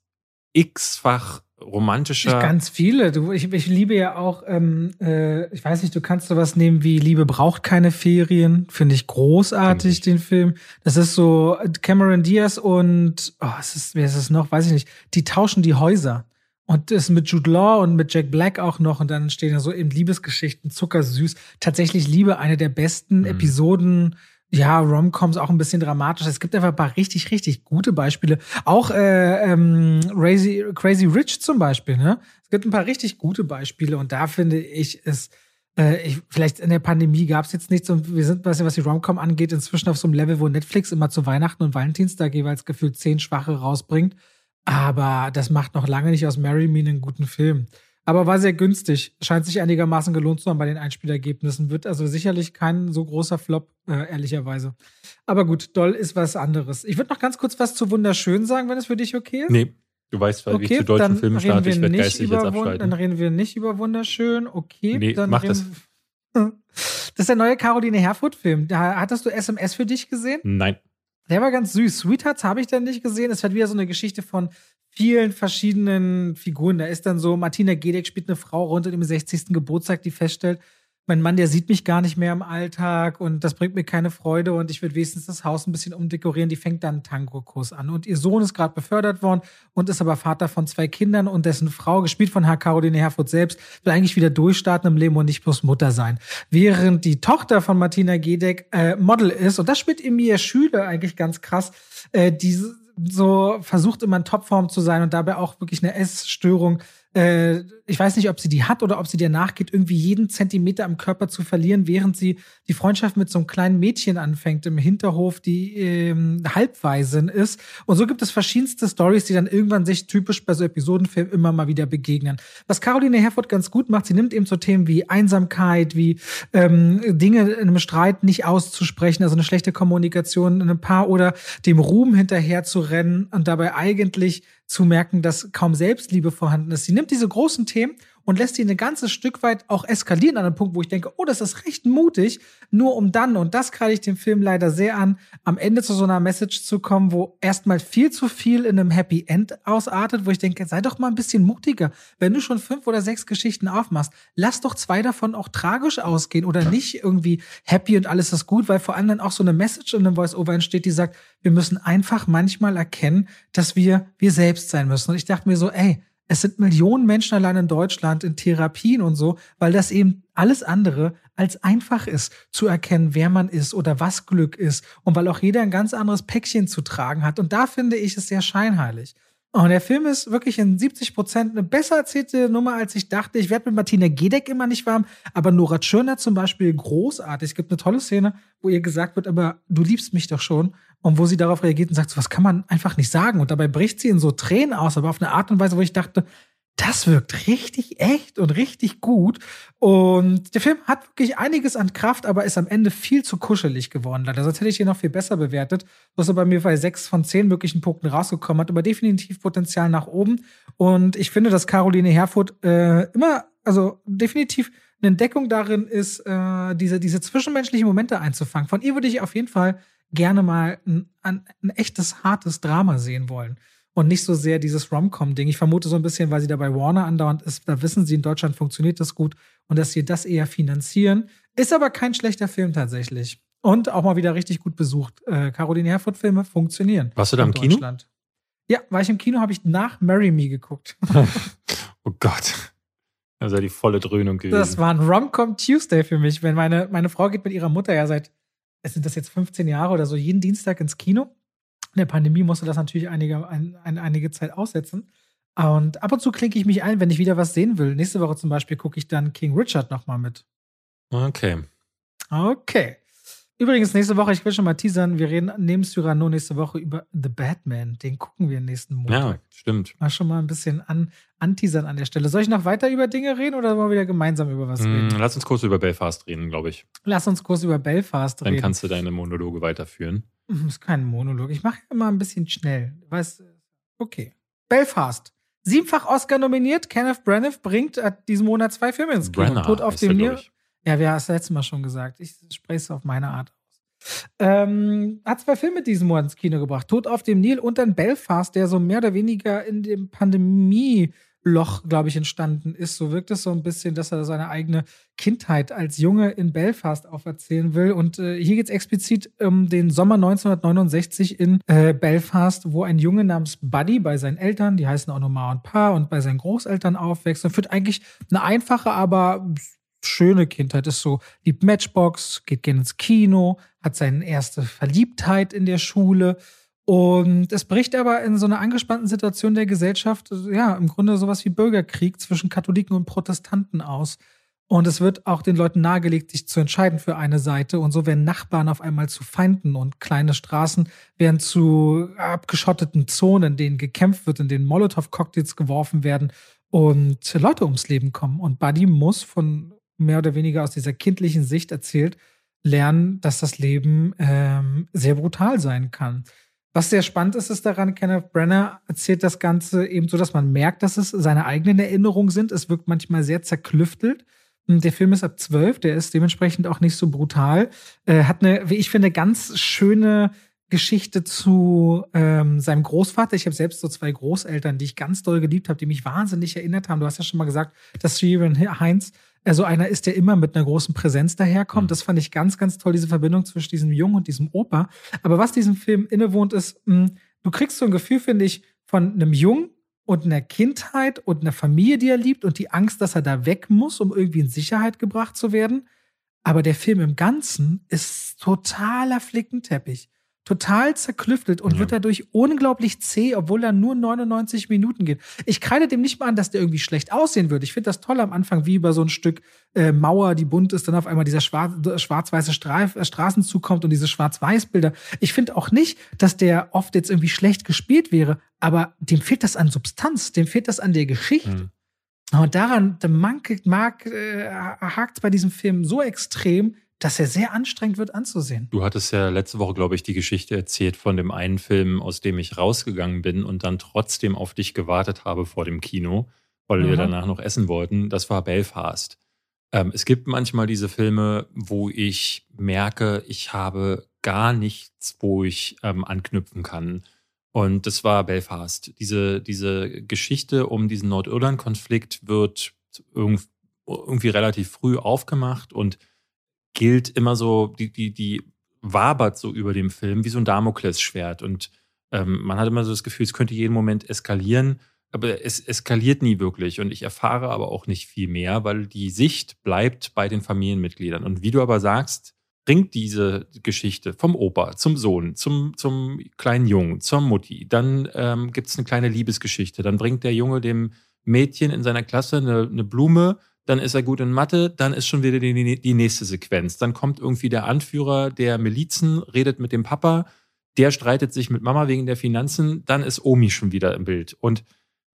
A: x-fach romantischer.
B: Ganz viele. Du, ich, ich liebe ja auch, ähm, äh, ich weiß nicht, du kannst sowas nehmen wie Liebe braucht keine Ferien. Finde ich großartig, den Film. Das ist so Cameron Diaz und, oh, es ist, wer ist es noch? Weiß ich nicht. Die tauschen die Häuser. Und das mit Jude Law und mit Jack Black auch noch. Und dann stehen da so eben Liebesgeschichten, zuckersüß. Tatsächlich Liebe, eine der besten mhm. Episoden ja, Romcoms auch ein bisschen dramatisch. Es gibt einfach ein paar richtig, richtig gute Beispiele. Auch äh, ähm, Crazy, Crazy Rich zum Beispiel. Ne? Es gibt ein paar richtig gute Beispiele und da finde ich es äh, ich, vielleicht in der Pandemie gab es jetzt nichts und wir sind, was, die Romcom angeht, inzwischen auf so einem Level, wo Netflix immer zu Weihnachten und Valentinstag jeweils gefühlt zehn Schwache rausbringt. Aber das macht noch lange nicht aus Mary Me einen guten Film. Aber war sehr günstig. Scheint sich einigermaßen gelohnt zu haben bei den Einspielergebnissen. Wird also sicherlich kein so großer Flop, äh, ehrlicherweise. Aber gut, Doll ist was anderes. Ich würde noch ganz kurz was zu Wunderschön sagen, wenn es für dich okay ist.
A: Nee, du weißt, weil okay, ich zu deutschen Filmen starte, ich werde geistig jetzt abschalten.
B: Dann reden wir nicht über Wunderschön. Okay,
A: nee,
B: dann
A: mach das.
B: Das ist der neue Caroline Herfurth-Film. Hattest du SMS für dich gesehen?
A: Nein.
B: Der war ganz süß. Sweethearts habe ich dann nicht gesehen. Es wird wieder so eine Geschichte von vielen verschiedenen Figuren. Da ist dann so, Martina Gedeck spielt eine Frau rund um den 60. Geburtstag, die feststellt, mein Mann, der sieht mich gar nicht mehr im Alltag und das bringt mir keine Freude und ich würde wenigstens das Haus ein bisschen umdekorieren. Die fängt dann einen Tango-Kurs an und ihr Sohn ist gerade befördert worden und ist aber Vater von zwei Kindern und dessen Frau, gespielt von Herr Caroline Herfurth selbst, will eigentlich wieder durchstarten im Leben und nicht bloß Mutter sein. Während die Tochter von Martina Gedeck äh, Model ist und das spielt Emilia Schüler eigentlich ganz krass, äh, die so versucht immer in Topform zu sein und dabei auch wirklich eine Essstörung äh, ich weiß nicht, ob sie die hat oder ob sie dir nachgeht, irgendwie jeden Zentimeter am Körper zu verlieren, während sie die Freundschaft mit so einem kleinen Mädchen anfängt im Hinterhof, die ähm, Halbwaisin ist. Und so gibt es verschiedenste Stories, die dann irgendwann sich typisch bei so Episodenfilmen immer mal wieder begegnen. Was Caroline Herford ganz gut macht, sie nimmt eben so Themen wie Einsamkeit, wie ähm, Dinge in einem Streit nicht auszusprechen, also eine schlechte Kommunikation in einem Paar oder dem Ruhm hinterher zu rennen und dabei eigentlich zu merken, dass kaum Selbstliebe vorhanden ist. Sie nimmt diese großen Themen und lässt sie ein ganzes Stück weit auch eskalieren an einem Punkt, wo ich denke, oh, das ist recht mutig, nur um dann, und das kreide ich dem Film leider sehr an, am Ende zu so einer Message zu kommen, wo erstmal viel zu viel in einem Happy End ausartet, wo ich denke, sei doch mal ein bisschen mutiger. Wenn du schon fünf oder sechs Geschichten aufmachst, lass doch zwei davon auch tragisch ausgehen oder nicht irgendwie happy und alles ist gut, weil vor allem dann auch so eine Message in einem Voice-Over entsteht, die sagt, wir müssen einfach manchmal erkennen, dass wir wir selbst sein müssen. Und ich dachte mir so, ey, es sind Millionen Menschen allein in Deutschland in Therapien und so, weil das eben alles andere als einfach ist, zu erkennen, wer man ist oder was Glück ist und weil auch jeder ein ganz anderes Päckchen zu tragen hat. Und da finde ich es sehr scheinheilig. Und der Film ist wirklich in 70 Prozent eine besser erzählte Nummer, als ich dachte. Ich werde mit Martina Gedeck immer nicht warm, aber Nora Tschirner zum Beispiel großartig. Es gibt eine tolle Szene, wo ihr gesagt wird, aber du liebst mich doch schon. Und wo sie darauf reagiert und sagt, so, was kann man einfach nicht sagen. Und dabei bricht sie in so Tränen aus, aber auf eine Art und Weise, wo ich dachte, das wirkt richtig echt und richtig gut. Und der Film hat wirklich einiges an Kraft, aber ist am Ende viel zu kuschelig geworden. Leider. Sonst hätte ich ihn noch viel besser bewertet. Was er bei mir bei sechs von zehn möglichen Punkten rausgekommen hat, aber definitiv Potenzial nach oben. Und ich finde, dass Caroline Herfurth äh, immer, also definitiv eine Entdeckung darin ist, äh, diese, diese zwischenmenschlichen Momente einzufangen. Von ihr würde ich auf jeden Fall gerne mal ein, ein, ein echtes, hartes Drama sehen wollen. Und nicht so sehr dieses Rom-Com-Ding. Ich vermute so ein bisschen, weil sie da bei Warner andauernd ist, da wissen sie, in Deutschland funktioniert das gut und dass sie das eher finanzieren. Ist aber kein schlechter Film tatsächlich. Und auch mal wieder richtig gut besucht. Äh, Caroline Herfurth-Filme funktionieren.
A: Warst du da im Kino?
B: Ja, war ich im Kino, habe ich nach Marry Me geguckt.
A: oh Gott. Das war die volle Dröhnung gewesen.
B: Das war ein Rom-Com Tuesday für mich, wenn meine, meine Frau geht mit ihrer Mutter ja seit, sind das jetzt 15 Jahre oder so, jeden Dienstag ins Kino. In der Pandemie musste das natürlich einige, ein, ein, einige Zeit aussetzen. Und ab und zu klinke ich mich ein, wenn ich wieder was sehen will. Nächste Woche zum Beispiel gucke ich dann King Richard nochmal mit.
A: Okay.
B: Okay. Übrigens, nächste Woche, ich will schon mal teasern, wir reden neben Cyrano nächste Woche über The Batman. Den gucken wir nächsten Monat.
A: Ja, stimmt.
B: Mal schon mal ein bisschen an, anteasern an der Stelle. Soll ich noch weiter über Dinge reden oder wollen wir wieder gemeinsam über was reden?
A: Mm, lass uns kurz über Belfast reden, glaube ich.
B: Lass uns kurz über Belfast
A: Dann
B: reden.
A: Dann kannst du deine Monologe weiterführen.
B: Das ist kein Monolog. Ich mache immer ein bisschen schnell. Weißt Okay. Belfast. Siebenfach Oscar nominiert. Kenneth Branagh bringt diesen Monat zwei Filme ins Kino.
A: Brenner
B: Tod auf dem Nil. Ja, wir haben es letztes Mal schon gesagt. Ich spreche es auf meine Art aus. Ähm, hat zwei Filme diesen Monat ins Kino gebracht. Tod auf dem Nil und dann Belfast, der so mehr oder weniger in dem Pandemieloch, glaube ich, entstanden ist. So wirkt es so ein bisschen, dass er seine eigene Kindheit als Junge in Belfast auferzählen will. Und äh, hier geht es explizit um den Sommer 1969 in äh, Belfast, wo ein Junge namens Buddy bei seinen Eltern, die heißen auch nur Ma und Pa, und bei seinen Großeltern aufwächst und führt eigentlich eine einfache, aber schöne Kindheit ist so, liebt Matchbox, geht gerne ins Kino, hat seine erste Verliebtheit in der Schule. Und es bricht aber in so einer angespannten Situation der Gesellschaft, ja, im Grunde sowas wie Bürgerkrieg zwischen Katholiken und Protestanten aus. Und es wird auch den Leuten nahegelegt, sich zu entscheiden für eine Seite. Und so werden Nachbarn auf einmal zu Feinden und kleine Straßen werden zu abgeschotteten Zonen, in denen gekämpft wird, in denen Molotow-Cocktails geworfen werden und Leute ums Leben kommen. Und Buddy muss von mehr oder weniger aus dieser kindlichen Sicht erzählt, lernen, dass das Leben ähm, sehr brutal sein kann. Was sehr spannend ist, ist daran, Kenneth Brenner erzählt das Ganze eben so, dass man merkt, dass es seine eigenen Erinnerungen sind. Es wirkt manchmal sehr zerklüftelt. Der Film ist ab zwölf, der ist dementsprechend auch nicht so brutal. Äh, hat eine, wie ich finde, ganz schöne Geschichte zu ähm, seinem Großvater. Ich habe selbst so zwei Großeltern, die ich ganz doll geliebt habe, die mich wahnsinnig erinnert haben. Du hast ja schon mal gesagt, dass Sheeran Heinz also einer ist, der immer mit einer großen Präsenz daherkommt. Mhm. Das fand ich ganz, ganz toll, diese Verbindung zwischen diesem Jungen und diesem Opa. Aber was diesem Film innewohnt, ist, mh, du kriegst so ein Gefühl, finde ich, von einem Jungen und einer Kindheit und einer Familie, die er liebt und die Angst, dass er da weg muss, um irgendwie in Sicherheit gebracht zu werden. Aber der Film im Ganzen ist totaler Flickenteppich total zerklüftet und ja. wird dadurch unglaublich zäh, obwohl er nur 99 Minuten geht. Ich kreide dem nicht mal an, dass der irgendwie schlecht aussehen würde. Ich finde das toll am Anfang, wie über so ein Stück äh, Mauer, die bunt ist, dann auf einmal dieser schwarz-weiße Streif, äh, Straßenzug kommt und diese Schwarz-Weiß-Bilder. Ich finde auch nicht, dass der oft jetzt irgendwie schlecht gespielt wäre, aber dem fehlt das an Substanz, dem fehlt das an der Geschichte. Mhm. Und daran, der Mark, Mark äh, hakt bei diesem Film so extrem, dass er sehr anstrengend wird anzusehen.
A: Du hattest ja letzte Woche, glaube ich, die Geschichte erzählt von dem einen Film, aus dem ich rausgegangen bin und dann trotzdem auf dich gewartet habe vor dem Kino, weil Aha. wir danach noch essen wollten. Das war Belfast. Ähm, es gibt manchmal diese Filme, wo ich merke, ich habe gar nichts, wo ich ähm, anknüpfen kann. Und das war Belfast. Diese, diese Geschichte um diesen Nordirland-Konflikt wird irgendwie relativ früh aufgemacht und gilt immer so, die, die, die wabert so über dem Film wie so ein Damoklesschwert. Und ähm, man hat immer so das Gefühl, es könnte jeden Moment eskalieren, aber es eskaliert nie wirklich. Und ich erfahre aber auch nicht viel mehr, weil die Sicht bleibt bei den Familienmitgliedern. Und wie du aber sagst, bringt diese Geschichte vom Opa zum Sohn, zum, zum kleinen Jungen, zur Mutti. Dann ähm, gibt es eine kleine Liebesgeschichte. Dann bringt der Junge dem Mädchen in seiner Klasse eine, eine Blume dann ist er gut in Mathe, dann ist schon wieder die, die nächste Sequenz. Dann kommt irgendwie der Anführer der Milizen, redet mit dem Papa, der streitet sich mit Mama wegen der Finanzen, dann ist Omi schon wieder im Bild. Und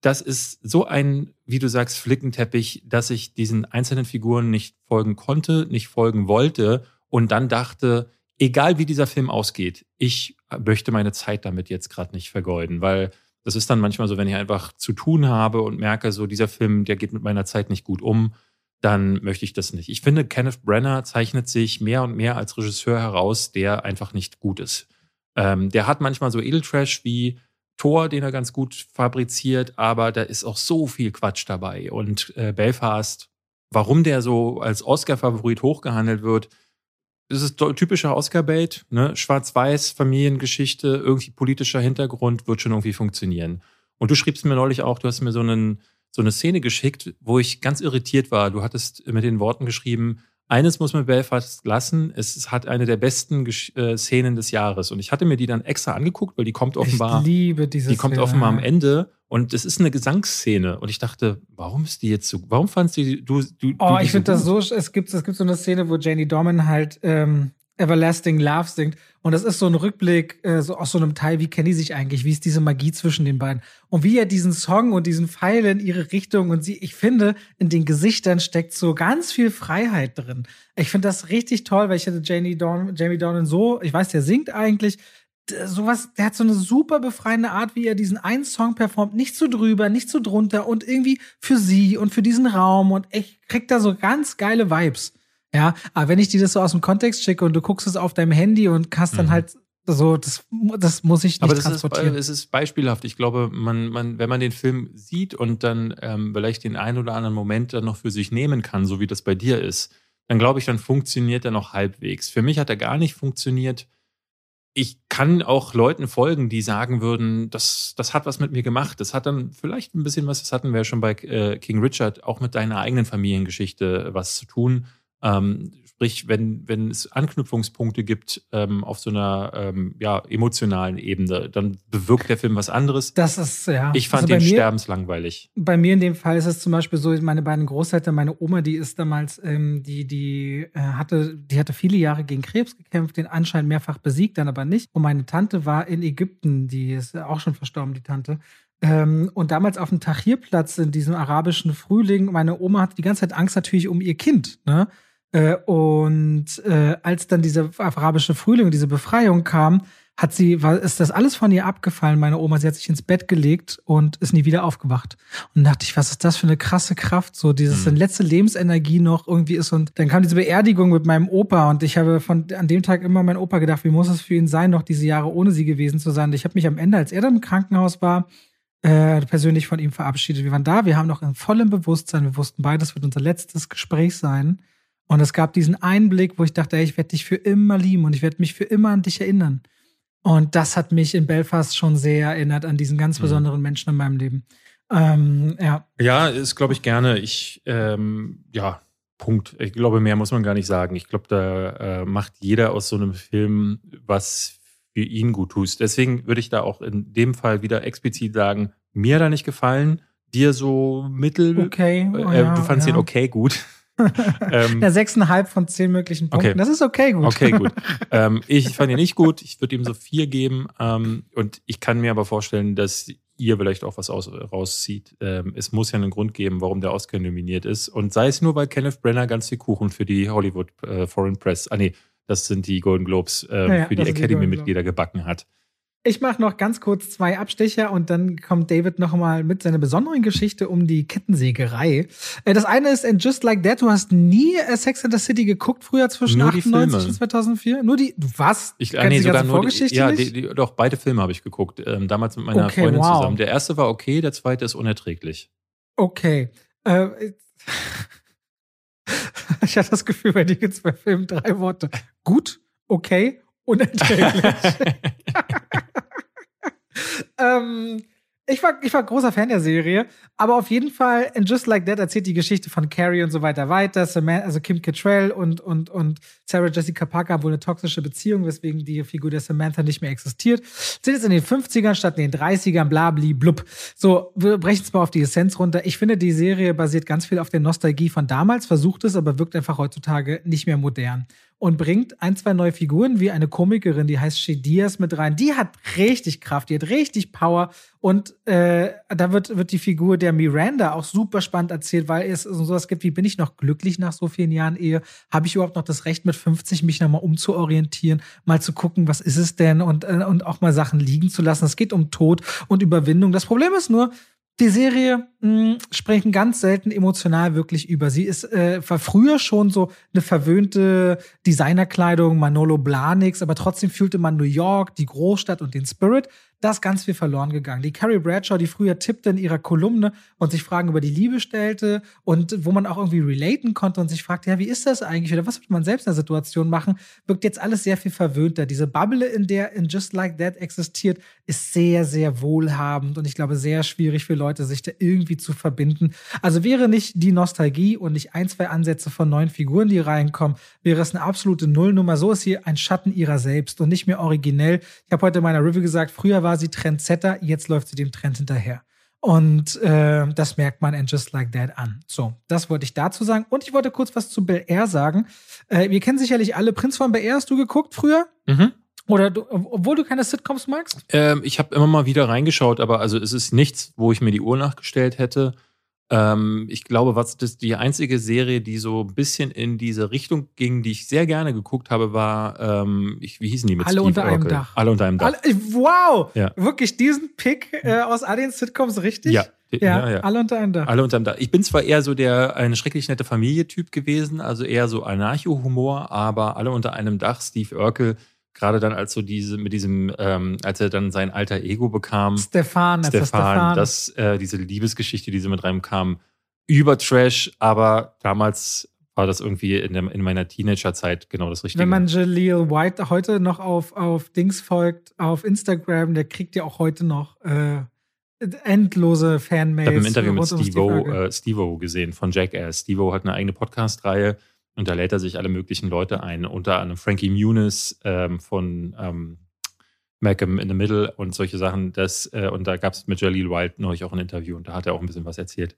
A: das ist so ein, wie du sagst, Flickenteppich, dass ich diesen einzelnen Figuren nicht folgen konnte, nicht folgen wollte und dann dachte, egal wie dieser Film ausgeht, ich möchte meine Zeit damit jetzt gerade nicht vergeuden, weil das ist dann manchmal so, wenn ich einfach zu tun habe und merke, so dieser Film, der geht mit meiner Zeit nicht gut um, dann möchte ich das nicht. Ich finde, Kenneth Brenner zeichnet sich mehr und mehr als Regisseur heraus, der einfach nicht gut ist. Ähm, der hat manchmal so Edeltrash wie Thor, den er ganz gut fabriziert, aber da ist auch so viel Quatsch dabei. Und äh, Belfast, warum der so als Oscar-Favorit hochgehandelt wird, das ist typischer Oscar-Bait, ne? Schwarz-Weiß, Familiengeschichte, irgendwie politischer Hintergrund wird schon irgendwie funktionieren. Und du schriebst mir neulich auch, du hast mir so einen so eine Szene geschickt, wo ich ganz irritiert war. Du hattest mit den Worten geschrieben, eines muss man Belfast lassen, es hat eine der besten äh, Szenen des Jahres. Und ich hatte mir die dann extra angeguckt, weil die kommt offenbar.
B: Ich liebe diese
A: Die kommt Szene. offenbar am Ende. Und es ist eine Gesangsszene. Und ich dachte, warum ist die jetzt so, warum fandst du, du, du
B: Oh, ich finde das so, es gibt, es gibt so eine Szene, wo Janie Dorman halt ähm, Everlasting Love singt. Und das ist so ein Rückblick äh, so aus so einem Teil, wie kennen die sich eigentlich? Wie ist diese Magie zwischen den beiden? Und wie er diesen Song und diesen Pfeil in ihre Richtung und sie, ich finde, in den Gesichtern steckt so ganz viel Freiheit drin. Ich finde das richtig toll, weil ich hätte Jamie Dornan, Jamie Dornan so, ich weiß, der singt eigentlich, sowas, der hat so eine super befreiende Art, wie er diesen einen Song performt, nicht zu drüber, nicht zu drunter und irgendwie für sie und für diesen Raum und ich krieg da so ganz geile Vibes. Ja, aber wenn ich dir das so aus dem Kontext schicke und du guckst es auf deinem Handy und hast dann mhm. halt so, das, das muss ich nicht aber das transportieren.
A: Ist, es ist beispielhaft. Ich glaube, man, man, wenn man den Film sieht und dann ähm, vielleicht den einen oder anderen Moment dann noch für sich nehmen kann, so wie das bei dir ist, dann glaube ich, dann funktioniert er noch halbwegs. Für mich hat er gar nicht funktioniert. Ich kann auch Leuten folgen, die sagen würden, das, das hat was mit mir gemacht. Das hat dann vielleicht ein bisschen was, das hatten wir ja schon bei äh, King Richard, auch mit deiner eigenen Familiengeschichte was zu tun. Ähm, sprich, wenn, wenn es Anknüpfungspunkte gibt ähm, auf so einer ähm, ja, emotionalen Ebene, dann bewirkt der Film was anderes.
B: Das ist, ja.
A: Ich fand also den mir, sterbenslangweilig.
B: Bei mir in dem Fall ist es zum Beispiel so, meine beiden Großeltern, meine Oma, die ist damals, ähm, die, die äh, hatte, die hatte viele Jahre gegen Krebs gekämpft, den anscheinend mehrfach besiegt, dann aber nicht. Und meine Tante war in Ägypten, die ist auch schon verstorben, die Tante. Ähm, und damals auf dem Tahrirplatz in diesem arabischen Frühling, meine Oma hatte die ganze Zeit Angst natürlich um ihr Kind, ne? Äh, und äh, als dann dieser arabische Frühling, diese Befreiung kam, hat sie, war, ist das alles von ihr abgefallen, meine Oma. Sie hat sich ins Bett gelegt und ist nie wieder aufgewacht. Und dachte ich, was ist das für eine krasse Kraft, so dieses mhm. letzte Lebensenergie noch irgendwie ist. Und dann kam diese Beerdigung mit meinem Opa und ich habe von an dem Tag immer mein Opa gedacht, wie muss es für ihn sein, noch diese Jahre ohne sie gewesen zu sein. Und ich habe mich am Ende, als er dann im Krankenhaus war, äh, persönlich von ihm verabschiedet. Wir waren da, wir haben noch in vollem Bewusstsein, wir wussten beides wird unser letztes Gespräch sein. Und es gab diesen Einblick, wo ich dachte, ey, ich werde dich für immer lieben und ich werde mich für immer an dich erinnern. Und das hat mich in Belfast schon sehr erinnert an diesen ganz mhm. besonderen Menschen in meinem Leben. Ähm, ja.
A: Ja, ist, glaube ich, gerne. Ich, ähm, ja, Punkt. Ich glaube, mehr muss man gar nicht sagen. Ich glaube, da äh, macht jeder aus so einem Film, was für ihn gut tust. Deswegen würde ich da auch in dem Fall wieder explizit sagen, mir da nicht gefallen, dir so mittel.
B: Okay.
A: Oh, äh, ja, du fandst ja. ihn okay gut
B: ähm, ja, sechseinhalb von zehn möglichen Punkten. Okay. Das ist okay gut.
A: Okay, gut. ähm, ich fand ihn nicht gut. Ich würde ihm so vier geben. Ähm, und ich kann mir aber vorstellen, dass ihr vielleicht auch was aus, rauszieht. Ähm, es muss ja einen Grund geben, warum der Oscar nominiert ist. Und sei es nur, weil Kenneth Brenner ganz viel Kuchen für die Hollywood äh, Foreign Press, ah nee, das sind die Golden Globes, äh, ja, ja, für die Academy-Mitglieder gebacken hat.
B: Ich mache noch ganz kurz zwei Abstecher und dann kommt David noch mal mit seiner besonderen Geschichte um die Kettensägerei. Äh, das eine ist in Just Like That, du hast nie äh, Sex in the City geguckt, früher zwischen nur 98 und 2004? Nur die, was?
A: Ich, ah, nee, sogar nur die, ja, die, die, doch, beide Filme habe ich geguckt, ähm, damals mit meiner okay, Freundin wow. zusammen. Der erste war okay, der zweite ist unerträglich.
B: Okay. Äh, ich hatte das Gefühl, bei dir gibt es bei Filmen drei Worte. Gut, okay, unerträglich. ähm, ich war, ich war großer Fan der Serie, aber auf jeden Fall, in Just Like That erzählt die Geschichte von Carrie und so weiter weiter. Samantha, also Kim Cattrall und, und, und Sarah Jessica Parker haben wohl eine toxische Beziehung, weswegen die Figur der Samantha nicht mehr existiert. Sind jetzt in den 50ern statt in den 30ern, blabli, blub. So, wir brechen es mal auf die Essenz runter. Ich finde, die Serie basiert ganz viel auf der Nostalgie von damals, versucht es, aber wirkt einfach heutzutage nicht mehr modern und bringt ein, zwei neue Figuren, wie eine Komikerin, die heißt Shea Diaz mit rein. Die hat richtig Kraft, die hat richtig Power. Und äh, da wird, wird die Figur der Miranda auch super spannend erzählt, weil es so sowas gibt wie, bin ich noch glücklich nach so vielen Jahren Ehe? Habe ich überhaupt noch das Recht, mit 50 mich nochmal umzuorientieren, mal zu gucken, was ist es denn und, äh, und auch mal Sachen liegen zu lassen. Es geht um Tod und Überwindung. Das Problem ist nur, die Serie mh, hm, sprechen ganz selten emotional wirklich über. Sie ist äh, war früher schon so eine verwöhnte Designerkleidung, Manolo Blahniks, aber trotzdem fühlte man New York, die Großstadt und den Spirit da ist ganz viel verloren gegangen. Die Carrie Bradshaw, die früher tippte in ihrer Kolumne und sich Fragen über die Liebe stellte und wo man auch irgendwie relaten konnte und sich fragte, ja, wie ist das eigentlich oder was würde man selbst in der Situation machen, wirkt jetzt alles sehr viel verwöhnter. Diese Bubble, in der in Just Like That existiert, ist sehr, sehr wohlhabend und ich glaube sehr schwierig für Leute, sich da irgendwie irgendwie zu verbinden. Also wäre nicht die Nostalgie und nicht ein, zwei Ansätze von neuen Figuren, die reinkommen, wäre es eine absolute Nullnummer. So ist hier ein Schatten ihrer selbst und nicht mehr originell. Ich habe heute in meiner Review gesagt, früher war sie Trendsetter, jetzt läuft sie dem Trend hinterher. Und äh, das merkt man in Just Like That an. So, das wollte ich dazu sagen. Und ich wollte kurz was zu Bel Air sagen. Äh, wir kennen sicherlich alle Prinz von Bel Air. Hast du geguckt früher? Mhm. Oder du, obwohl du keine Sitcoms magst?
A: Ähm, ich habe immer mal wieder reingeschaut, aber also es ist nichts, wo ich mir die Uhr nachgestellt hätte. Ähm, ich glaube, was das die einzige Serie, die so ein bisschen in diese Richtung ging, die ich sehr gerne geguckt habe, war, ähm, ich, wie hießen die mit
B: Alle
A: Steve
B: unter
A: Urkel?
B: einem Dach.
A: Alle unter einem Dach.
B: Alle, wow!
A: Ja.
B: Wirklich diesen Pick äh, aus all den Sitcoms richtig?
A: Ja.
B: Ja,
A: Ja, ja.
B: alle unter einem Dach.
A: Alle unterm Dach. Ich bin zwar eher so der eine schrecklich nette Familie-Typ gewesen, also eher so Anarcho-Humor, aber alle unter einem Dach, Steve Urkel, gerade dann als so diese, mit diesem, ähm, als er dann sein alter Ego bekam,
B: Stefan,
A: Stefan,
B: Stefan.
A: das, äh, diese Liebesgeschichte, die so mit reinkam, über Trash, aber damals war das irgendwie in, der, in meiner Teenagerzeit genau das Richtige.
B: Wenn man Jaleel White heute noch auf, auf Dings folgt, auf Instagram, der kriegt ja auch heute noch äh, endlose
A: ich habe
B: Fanmails.
A: im Interview mit
B: um
A: Steve-O
B: Urkel.
A: äh, Steve gesehen von Jackass. Steve-O hat eine eigene Podcast-Reihe und da lädt er sich alle möglichen Leute ein, unter anderem Frankie Muniz ähm, von ähm, Malcolm in the Middle und solche Sachen. Das, äh, und da gab es mit Jaleel White neulich auch ein Interview und da hat er auch ein bisschen was erzählt.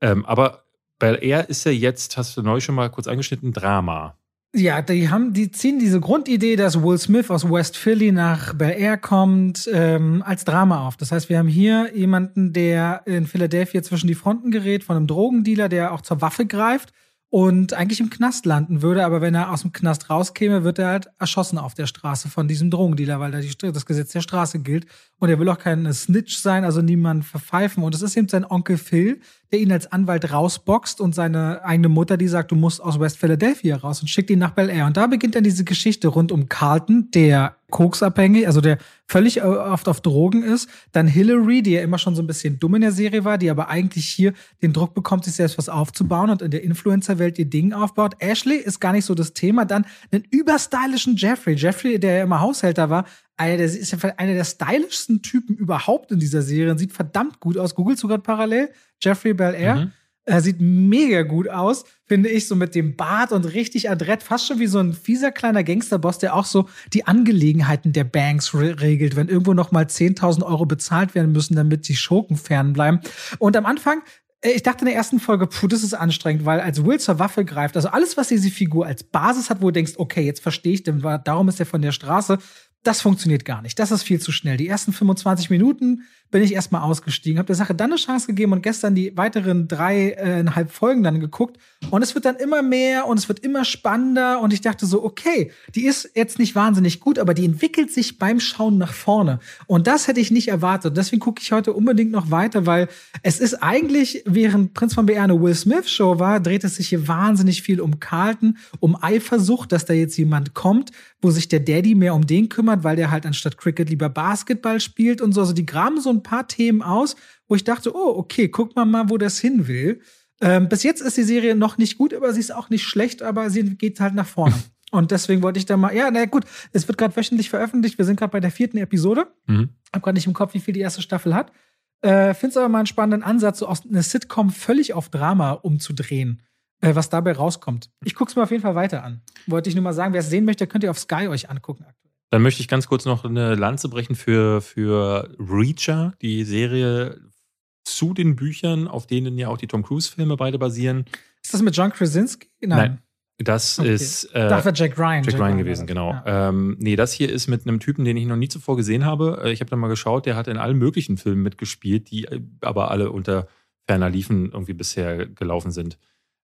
A: Ähm, aber Bel Air ist ja jetzt, hast du neulich schon mal kurz angeschnitten, Drama.
B: Ja, die haben, die ziehen diese Grundidee, dass Will Smith aus West Philly nach Bel Air kommt, ähm, als Drama auf. Das heißt, wir haben hier jemanden, der in Philadelphia zwischen die Fronten gerät, von einem Drogendealer, der auch zur Waffe greift und eigentlich im Knast landen würde, aber wenn er aus dem Knast rauskäme, wird er halt erschossen auf der Straße von diesem Drogendealer, weil da die, das Gesetz der Straße gilt. Und er will auch kein Snitch sein, also niemanden verpfeifen. Und es ist eben sein Onkel Phil, der ihn als Anwalt rausboxt und seine eigene Mutter, die sagt, du musst aus West Philadelphia raus und schickt ihn nach Bel Air. Und da beginnt dann diese Geschichte rund um Carlton, der koksabhängig, also der völlig äh, oft auf Drogen ist. Dann Hillary, die ja immer schon so ein bisschen dumm in der Serie war, die aber eigentlich hier den Druck bekommt, sich selbst was aufzubauen und in der Influencer-Welt ihr Ding aufbaut. Ashley ist gar nicht so das Thema. Dann einen überstylischen Jeffrey. Jeffrey, der ja immer Haushälter war, Alter, der ist ja einer der stylischsten Typen überhaupt in dieser Serie und sieht verdammt gut aus. Googlest du gerade parallel? Jeffrey Bel Air.
A: Mhm.
B: Er sieht mega gut aus, finde ich, so mit dem Bart und richtig adrett, fast schon wie so ein fieser kleiner Gangsterboss, der auch so die Angelegenheiten der Banks re regelt, wenn irgendwo noch mal 10.000 Euro bezahlt werden müssen, damit die Schurken fernbleiben. Und am Anfang äh, ich dachte in der ersten Folge, puh, das ist anstrengend, weil als Will zur Waffe greift, also alles, was diese Figur als Basis hat, wo du denkst, okay, jetzt verstehe ich, denn darum ist er von der Straße, das funktioniert gar nicht. Das ist viel zu schnell. Die ersten 25 Minuten bin ich erstmal ausgestiegen, habe der Sache dann eine Chance gegeben und gestern die weiteren dreieinhalb Folgen dann geguckt. Und es wird dann immer mehr und es wird immer spannender. Und ich dachte so, okay, die ist jetzt nicht wahnsinnig gut, aber die entwickelt sich beim Schauen nach vorne. Und das hätte ich nicht erwartet. Deswegen gucke ich heute unbedingt noch weiter, weil es ist eigentlich, während Prinz von BR eine Will Smith Show war, dreht es sich hier wahnsinnig viel um Carlton, um Eifersucht, dass da jetzt jemand kommt, wo sich der Daddy mehr um den kümmert, weil der halt anstatt Cricket lieber Basketball spielt und so. Also die graben so ein paar Themen aus, wo ich dachte, oh, okay, guck mal mal, wo das hin will. Ähm, bis jetzt ist die Serie noch nicht gut, aber sie ist auch nicht schlecht, aber sie geht halt nach vorne. Und deswegen wollte ich da mal, ja, na gut, es wird gerade wöchentlich veröffentlicht. Wir sind gerade bei der vierten Episode.
A: Mhm.
B: Hab gerade nicht im Kopf, wie viel die erste Staffel hat. Äh, Finde es aber mal einen spannenden Ansatz, so aus einer Sitcom völlig auf Drama umzudrehen, äh, was dabei rauskommt. Ich guck's mir auf jeden Fall weiter an. Wollte ich nur mal sagen, wer es sehen möchte, könnt ihr auf Sky euch angucken.
A: Dann möchte ich ganz kurz noch eine Lanze brechen für, für Reacher, die Serie zu den Büchern, auf denen ja auch die Tom Cruise-Filme beide basieren.
B: Ist das mit John Krasinski?
A: Das
B: Okay.
A: ist äh,
B: Das war Jack Ryan.
A: Jack Ryan
B: war
A: gewesen,
B: das.
A: genau.
B: Ja.
A: Ähm, nee, das hier ist mit einem Typen, den ich noch nie zuvor gesehen habe. Äh, Ich habe da mal geschaut, der hat in allen möglichen Filmen mitgespielt, die äh, aber alle unter ferner Liefen irgendwie bisher gelaufen sind.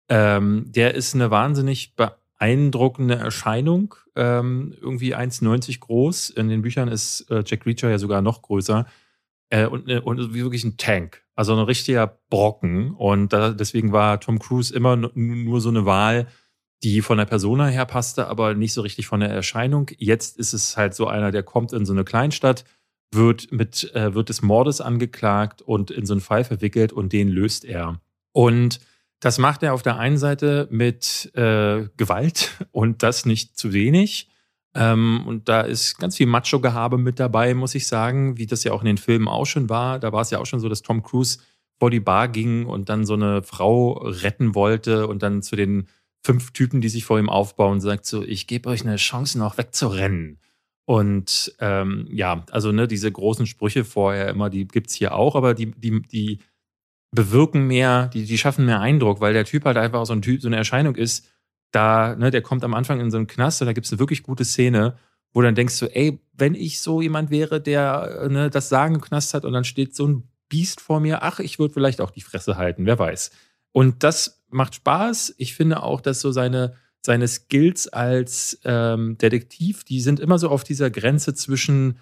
A: Ähm, der ist eine wahnsinnig beeindruckende Erscheinung. Ähm, irgendwie 1,90 groß. In den Büchern ist äh, Jack Reacher ja sogar noch größer. Äh, und, ne- und wie wirklich ein Tank. Also ein richtiger Brocken. Und da, deswegen war Tom Cruise immer nur so eine Wahl, die von der Persona her passte, aber nicht so richtig von der Erscheinung. Jetzt ist es halt so einer, der kommt in so eine Kleinstadt, wird mit äh, wird des Mordes angeklagt und in so einen Fall verwickelt und den löst er. Und das macht er auf der einen Seite mit äh, Gewalt und das nicht zu wenig. Ähm, und da ist ganz viel Macho-Gehabe mit dabei, muss ich sagen, wie das ja auch in den Filmen auch schon war. Da war es ja auch schon so, dass Tom Cruise vor die Bar ging und dann so eine Frau retten wollte und dann zu den fünf Typen, die sich vor ihm aufbauen, sagt so, ich gebe euch eine Chance, noch wegzurennen. Und ähm, ja, also ne, diese großen Sprüche vorher immer, die gibt es hier auch, aber die, die, die bewirken mehr, die, die schaffen mehr Eindruck, weil der Typ halt einfach so ein Typ, so eine Erscheinung ist, da, ne, der kommt am Anfang in so einen Knast und da gibt es eine wirklich gute Szene, wo dann denkst du, ey, wenn ich so jemand wäre, der ne, das Sagen im Knast hat und dann steht so ein Biest vor mir, ach, ich würde vielleicht auch die Fresse halten, wer weiß. Und das macht Spaß. Ich finde auch, dass so seine, seine Skills als ähm, Detektiv, die sind immer so auf dieser Grenze zwischen,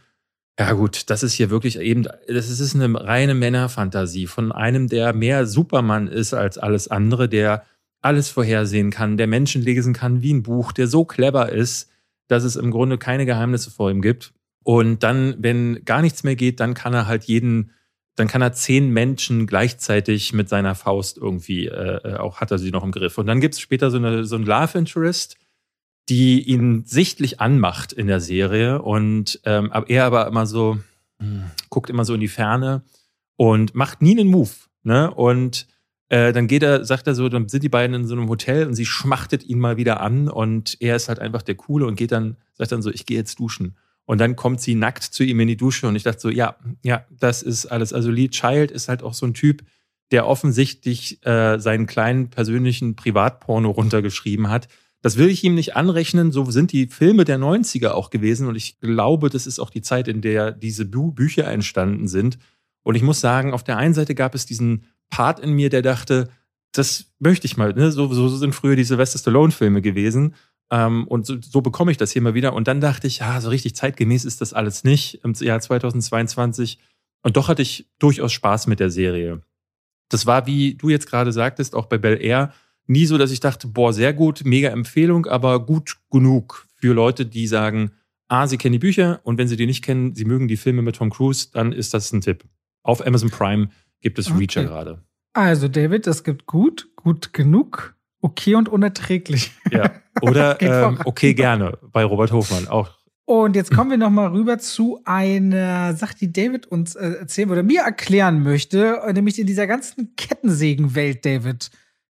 A: ja gut, das ist hier wirklich eben, das ist eine reine Männerfantasie von einem, der mehr Supermann ist als alles andere, der alles vorhersehen kann, der Menschen lesen kann wie ein Buch, der so clever ist, dass es im Grunde keine Geheimnisse vor ihm gibt. Und dann, wenn gar nichts mehr geht, dann kann er halt jeden, dann kann er zehn Menschen gleichzeitig mit seiner Faust irgendwie, äh, äh auch hat er sie noch im Griff. Und dann gibt es später so, eine, so ein Love Interest, die ihn sichtlich anmacht in der Serie. Und ähm, er aber immer so, mh, hm, guckt immer so in die Ferne und macht nie einen Move. Ne? Und äh, dann geht er, sagt er so, dann sind die beiden in so einem Hotel und sie schmachtet ihn mal wieder an und er ist halt einfach der Coole und geht dann, sagt dann so, ich gehe jetzt duschen. Und dann kommt sie nackt zu ihm in die Dusche und ich dachte so, ja, ja, das ist alles. Also Lee Child ist halt auch so ein Typ, der offensichtlich äh, seinen kleinen persönlichen Privatporno runtergeschrieben hat. Das will ich ihm nicht anrechnen. So sind die Filme der 90er auch gewesen. Und ich glaube, das ist auch die Zeit, in der diese Bü Bücher entstanden sind. Und ich muss sagen, auf der einen Seite gab es diesen Part in mir, der dachte, das möchte ich mal. Ne? So, so sind früher die Sylvester Stallone-Filme gewesen. Ähm, und so, so, bekomme ich das hier mal wieder. Und dann dachte ich, ja, so richtig zeitgemäß ist das alles nicht im Jahr 2022. Und doch hatte ich durchaus Spaß mit der Serie. Das war, wie du jetzt gerade sagtest, auch bei Bel Air, nie so, dass ich dachte, boah, sehr gut, mega Empfehlung, aber gut genug für Leute, die sagen, ah, sie kennen die Bücher und wenn sie die nicht kennen, sie mögen die Filme mit Tom Cruise, dann ist das ein Tipp. Auf Amazon Prime gibt es okay. Reacher gerade.
B: Also, David, es gibt gut, gut genug, okay und unerträglich.
A: Ja. Oder ähm, okay gerne bei Robert Hofmann auch.
B: Und jetzt kommen wir noch mal rüber zu einer Sache, die David uns äh, erzählen oder mir erklären möchte, nämlich in dieser ganzen Kettensägenwelt, David.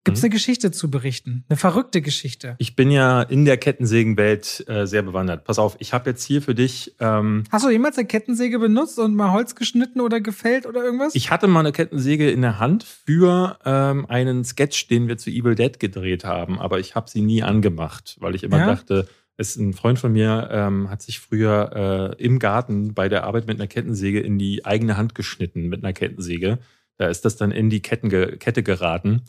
B: Gibt es mhm. eine Geschichte zu berichten? Eine verrückte Geschichte?
A: Ich bin ja in der Kettensägenwelt äh, sehr bewandert. Pass auf, ich habe jetzt hier für dich. Ähm,
B: Hast du jemals eine Kettensäge benutzt und mal Holz geschnitten oder gefällt oder irgendwas?
A: Ich hatte mal eine Kettensäge in der Hand für ähm, einen Sketch, den wir zu Evil Dead gedreht haben, aber ich habe sie nie angemacht, weil ich immer ja? dachte, es, ein Freund von mir ähm, hat sich früher äh, im Garten bei der Arbeit mit einer Kettensäge in die eigene Hand geschnitten mit einer Kettensäge. Da ist das dann in die Ketten, Kette geraten.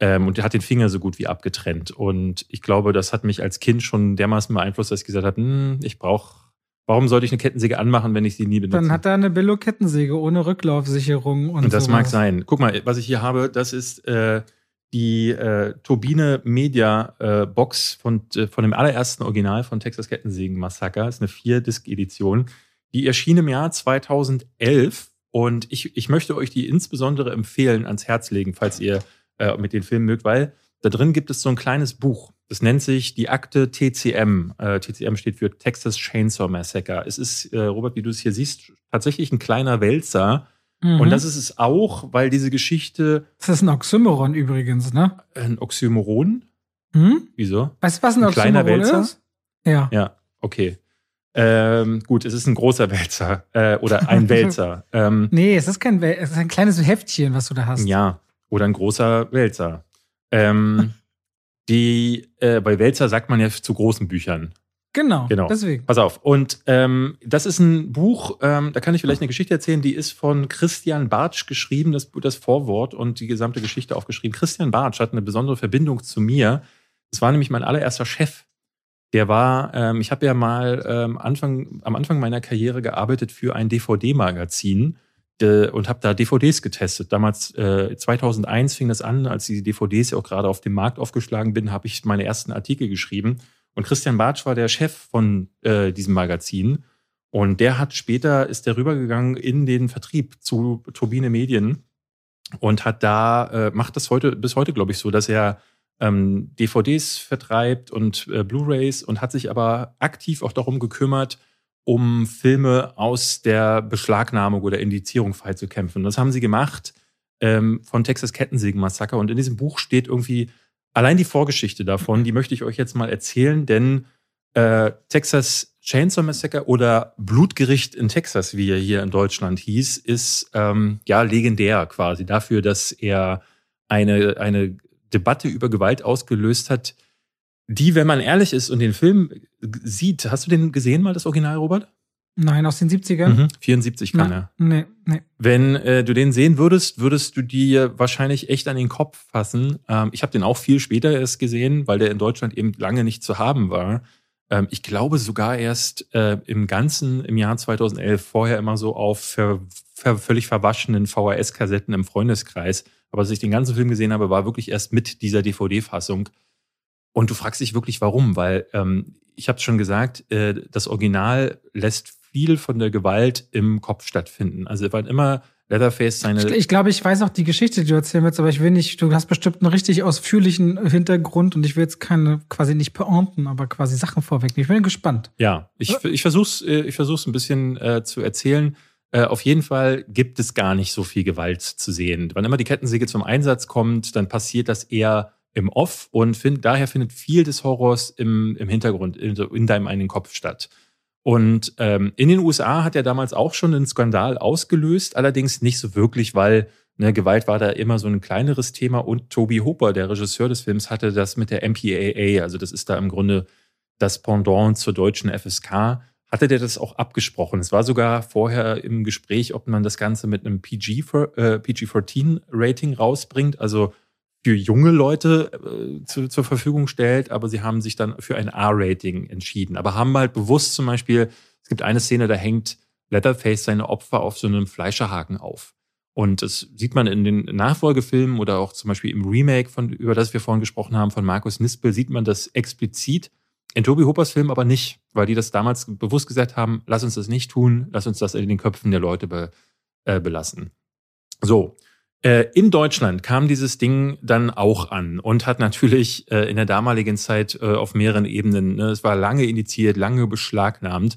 A: Ähm, und der hat den Finger so gut wie abgetrennt. Und ich glaube, das hat mich als Kind schon dermaßen beeinflusst, dass ich gesagt habe, hm, ich brauche, warum sollte ich eine Kettensäge anmachen, wenn ich sie nie benutze?
B: Dann hat er eine Billo-Kettensäge ohne Rücklaufsicherung und,
A: und Das sowas. mag sein. Guck mal, was ich hier habe, das ist äh, die äh, Turbine Media äh, Box von, äh, von dem allerersten Original von Texas Kettensägen Massaker. Das ist eine Vier-Disc-Edition. Die erschien im Jahr 2011 und ich, ich möchte euch die insbesondere empfehlen, ans Herz legen, falls ihr äh, mit den Filmen mögt, weil da drin gibt es so ein kleines Buch. Das nennt sich die Akte TCM. Äh, TCM steht für Texas Chainsaw Massacre. Es ist, äh, Robert, wie du es hier siehst, tatsächlich ein kleiner Wälzer. Mhm. Und das ist es auch, weil diese Geschichte.
B: Das ist ein Oxymoron übrigens, ne?
A: Ein Oxymoron?
B: Hm?
A: Wieso?
B: Weißt du, was ein, ein Oxymoron kleiner Wälzer? ist?
A: Ja. Ja, okay. Ähm, gut, es ist ein großer Wälzer äh, oder ein Wälzer.
B: ähm, nee, es ist kein Wälzer, es ist ein kleines Heftchen, was du da hast.
A: Ja, oder ein großer Wälzer. Ähm, die, äh, bei Wälzer sagt man ja zu großen Büchern.
B: Genau, genau. Deswegen.
A: Pass auf. Und ähm, das ist ein Buch, ähm, da kann ich vielleicht eine Geschichte erzählen, die ist von Christian Bartsch geschrieben, das, das Vorwort und die gesamte Geschichte aufgeschrieben. Christian Bartsch hat eine besondere Verbindung zu mir. Das war nämlich mein allererster Chef. Der war, ähm, ich habe ja mal ähm, Anfang, am Anfang meiner Karriere gearbeitet für ein DVD-Magazin und habe da DVDs getestet. Damals, äh, 2001 fing das an, als die DVDs ja auch gerade auf dem Markt aufgeschlagen bin, habe ich meine ersten Artikel geschrieben. Und Christian Bartsch war der Chef von äh, diesem Magazin. Und der hat später, ist der rübergegangen in den Vertrieb zu Turbine Medien und hat da, äh, macht das heute, bis heute, glaube ich, so, dass er ähm, DVDs vertreibt und äh, Blu-Rays und hat sich aber aktiv auch darum gekümmert, um Filme aus der Beschlagnahmung oder Indizierung freizukämpfen. Das haben sie gemacht ähm, von Texas Kettensägen-Massaker. Und in diesem Buch steht irgendwie allein die Vorgeschichte davon, die möchte ich euch jetzt mal erzählen, denn äh, Texas Chainsaw Massacre oder Blutgericht in Texas, wie er hier in Deutschland hieß, ist ähm, ja legendär quasi dafür, dass er eine, eine Debatte über Gewalt ausgelöst hat, die, wenn man ehrlich ist und den Film sieht, hast du den gesehen mal, das Original, Robert?
B: Nein, aus den 70ern? Mhm,
A: 74 kann er.
B: Nee, nee.
A: Wenn äh, du den sehen würdest, würdest du dir wahrscheinlich echt an den Kopf fassen. Ähm, ich habe den auch viel später erst gesehen, weil der in Deutschland eben lange nicht zu haben war. Ähm, ich glaube sogar erst äh, im Ganzen im Jahr 2011, vorher immer so auf ver, ver, völlig verwaschenen VHS-Kassetten im Freundeskreis. Aber als ich den ganzen Film gesehen habe, war wirklich erst mit dieser DVD-Fassung. Und du fragst dich wirklich, warum? Weil ähm, ich habe es schon gesagt, äh, das Original lässt viel von der Gewalt im Kopf stattfinden. Also wann immer Leatherface seine.
B: Ich, ich glaube, ich weiß auch die Geschichte, die du erzählen willst, aber ich will nicht, du hast bestimmt einen richtig ausführlichen Hintergrund und ich will jetzt keine, quasi nicht pointen, aber quasi Sachen vorwegnehmen. Ich bin gespannt.
A: Ja, ich, ich versuch's, äh, ich versuch's ein bisschen äh, zu erzählen. Äh, auf jeden Fall gibt es gar nicht so viel Gewalt zu sehen. Wann immer die Kettensäge zum Einsatz kommt, dann passiert das eher im Off und find, daher findet viel des Horrors im, im Hintergrund, in, in deinem eigenen Kopf statt. Und ähm, in den USA hat er damals auch schon einen Skandal ausgelöst, allerdings nicht so wirklich, weil ne, Gewalt war da immer so ein kleineres Thema und Toby Hooper, der Regisseur des Films, hatte das mit der MPAA, also das ist da im Grunde das Pendant zur deutschen FSK, hatte der das auch abgesprochen. Es war sogar vorher im Gespräch, ob man das Ganze mit einem PG, äh, PG-14-Rating rausbringt, also für junge Leute äh, zu, zur Verfügung stellt, aber sie haben sich dann für ein R-Rating entschieden. Aber haben halt bewusst zum Beispiel, es gibt eine Szene, da hängt Leatherface seine Opfer auf so einem Fleischerhaken auf. Und das sieht man in den Nachfolgefilmen oder auch zum Beispiel im Remake, von, über das wir vorhin gesprochen haben, von Markus Nispel, sieht man das explizit. In Toby Hoopers Film aber nicht, weil die das damals bewusst gesagt haben, lass uns das nicht tun, lass uns das in den Köpfen der Leute be, äh, belassen. So, in Deutschland kam dieses Ding dann auch an und hat natürlich äh, in der damaligen Zeit äh, auf mehreren Ebenen, ne, es war lange indiziert, lange beschlagnahmt.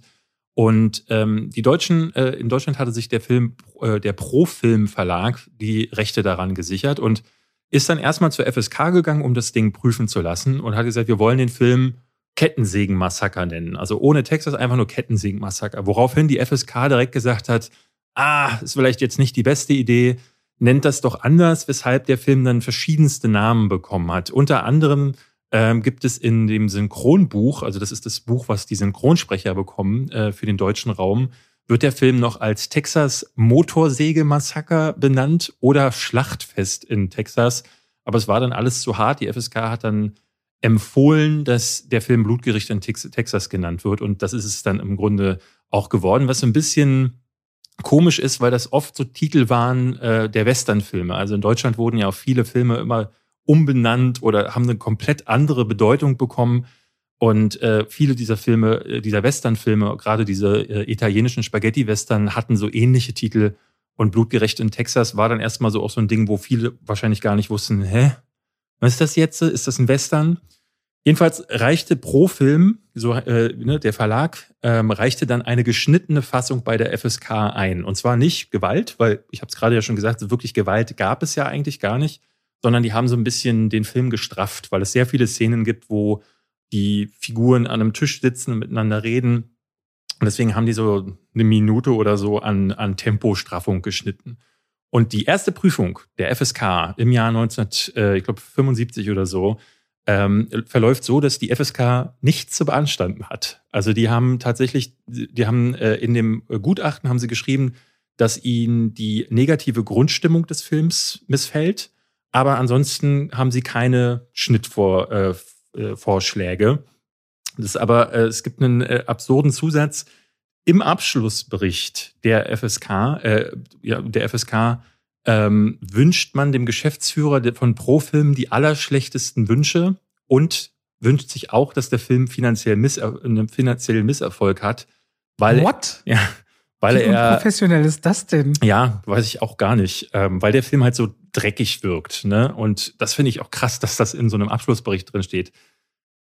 A: Und ähm, die Deutschen, äh, in Deutschland hatte sich der Film, äh, der Pro-Film Verlag die Rechte daran gesichert und ist dann erstmal zur FSK gegangen, um das Ding prüfen zu lassen und hat gesagt, wir wollen den Film Kettensägen-Massaker nennen. Also ohne Texas einfach nur Kettensägen-Massaker. Woraufhin die FSK direkt gesagt hat, ah, ist vielleicht jetzt nicht die beste Idee, nennt das doch anders, weshalb der Film dann verschiedenste Namen bekommen hat. Unter anderem ähm, gibt es in dem Synchronbuch, also das ist das Buch, was die Synchronsprecher bekommen äh, für den deutschen Raum, wird der Film noch als Texas Motorsäge-Massaker benannt oder Schlachtfest in Texas. Aber es war dann alles zu hart. Die FSK hat dann empfohlen, dass der Film Blutgericht in Texas genannt wird. Und das ist es dann im Grunde auch geworden, was so ein bisschen komisch ist, weil das oft so Titel waren äh, der Westernfilme. Also in Deutschland wurden ja auch viele Filme immer umbenannt oder haben eine komplett andere Bedeutung bekommen. Und äh, viele dieser Filme, äh, dieser Westernfilme, gerade diese äh, italienischen Spaghetti-Western, hatten so ähnliche Titel. Und Blutgerecht in Texas war dann erstmal so auch so ein Ding, wo viele wahrscheinlich gar nicht wussten, hä, was ist das jetzt? Ist das ein Western? Jedenfalls reichte pro Film, so äh, ne, der Verlag, ähm, reichte dann eine geschnittene Fassung bei der FSK ein. Und zwar nicht Gewalt, weil ich habe es gerade ja schon gesagt, wirklich Gewalt gab es ja eigentlich gar nicht, sondern die haben so ein bisschen den Film gestrafft, weil es sehr viele Szenen gibt, wo die Figuren an einem Tisch sitzen und miteinander reden. Und deswegen haben die so eine Minute oder so an, an Tempostraffung geschnitten. Und die erste Prüfung der FSK im Jahr 1975 äh, oder so ähm, verläuft so, dass die FSK nichts zu beanstanden hat. Also die haben tatsächlich, die haben äh, in dem Gutachten haben sie geschrieben, dass ihnen die negative Grundstimmung des Films missfällt, aber ansonsten haben sie keine Schnittvorschläge. Äh, äh das ist aber, äh, es gibt einen äh, absurden Zusatz. Im Abschlussbericht der FSK, äh, ja, der FSK ähm, wünscht man dem Geschäftsführer von Profilm die allerschlechtesten Wünsche und wünscht sich auch, dass der Film finanziell Misser einen finanziellen Misserfolg hat, weil
B: What?
A: ja, weil Wie er
B: professionell ist das denn?
A: Ja, weiß ich auch gar nicht, ähm, weil der Film halt so dreckig wirkt, ne? Und das finde ich auch krass, dass das in so einem Abschlussbericht drin steht.